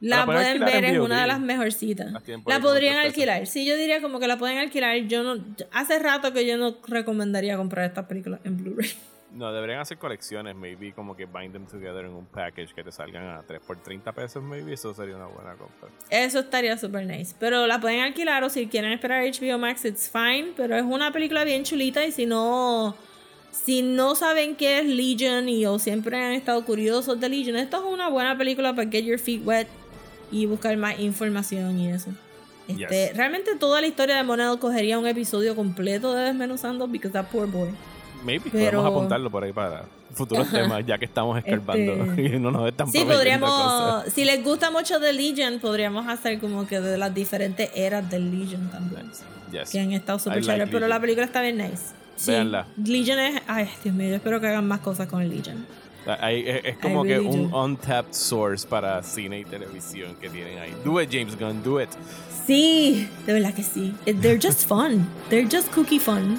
La, pueden ver, es una de las mejorcitas. La podrían alquilar. Sí, yo diría como que la pueden alquilar. Yo no, hace rato que yo no recomendaría comprar esta película en Blu-ray. No, deberían hacer colecciones, maybe, como que bind them together en un package que te salgan a 3 por 30 pesos, maybe. Eso sería una buena compra. Eso estaría super nice. Pero la pueden alquilar o si quieren esperar HBO Max, it's fine. Pero es una película bien chulita y si no. Si no saben qué es Legion y o siempre han estado curiosos de Legion, esto es una buena película para get your feet wet y buscar más información y eso. Este, Realmente toda la historia de Monel cogería un episodio completo de Desmenuzando because that poor boy. Maybe podemos apuntarlo por ahí para futuros temas, ya que estamos escarbando este, y no nos están Sí, podríamos, si les gusta mucho The Legion, podríamos hacer como que de las diferentes eras del Legion también. Que han estado super chéveres, pero la película está bien nice. Sí, Legion es, ay, Dios mío, yo espero que hagan más cosas con Legion. es, como que un untapped source para cine y televisión que tienen ahí. Do it, James Gunn, do it. Sí, de verdad que sí. They're just fun. They're just cookie fun.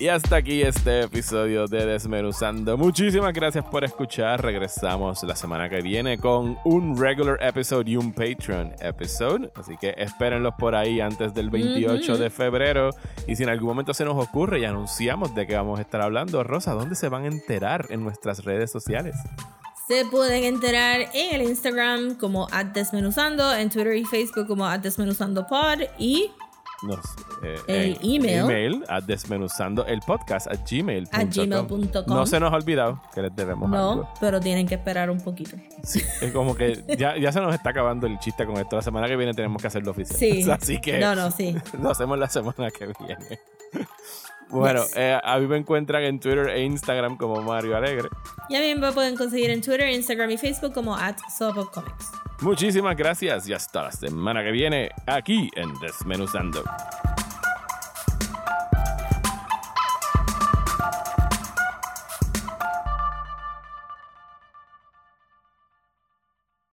Y hasta aquí este episodio de Desmenuzando. Muchísimas gracias por escuchar. Regresamos la semana que viene con un regular episode y un Patreon episode. Así que espérenlos por ahí antes del 28 de febrero. Y si en algún momento se nos ocurre y anunciamos de que vamos a estar hablando, Rosa, ¿dónde se van a enterar en nuestras redes sociales? Se pueden enterar en el Instagram como Desmenuzando, en Twitter y Facebook como @desmenuzandopod y nos, eh, el email, email a desmenuzando el podcast a gmail.com. No se nos ha olvidado que les debemos no, pero tienen que esperar un poquito. Sí, es como que ya, ya se nos está acabando el chiste con esto. La semana que viene tenemos que hacerlo oficial. Sí. Así que no, no, sí. lo hacemos la semana que viene. Bueno, eh, a mí me encuentran en Twitter e Instagram como Mario Alegre. Y a mí me pueden conseguir en Twitter, Instagram y Facebook como at Comics. Muchísimas gracias y hasta la semana que viene aquí en Desmenuzando.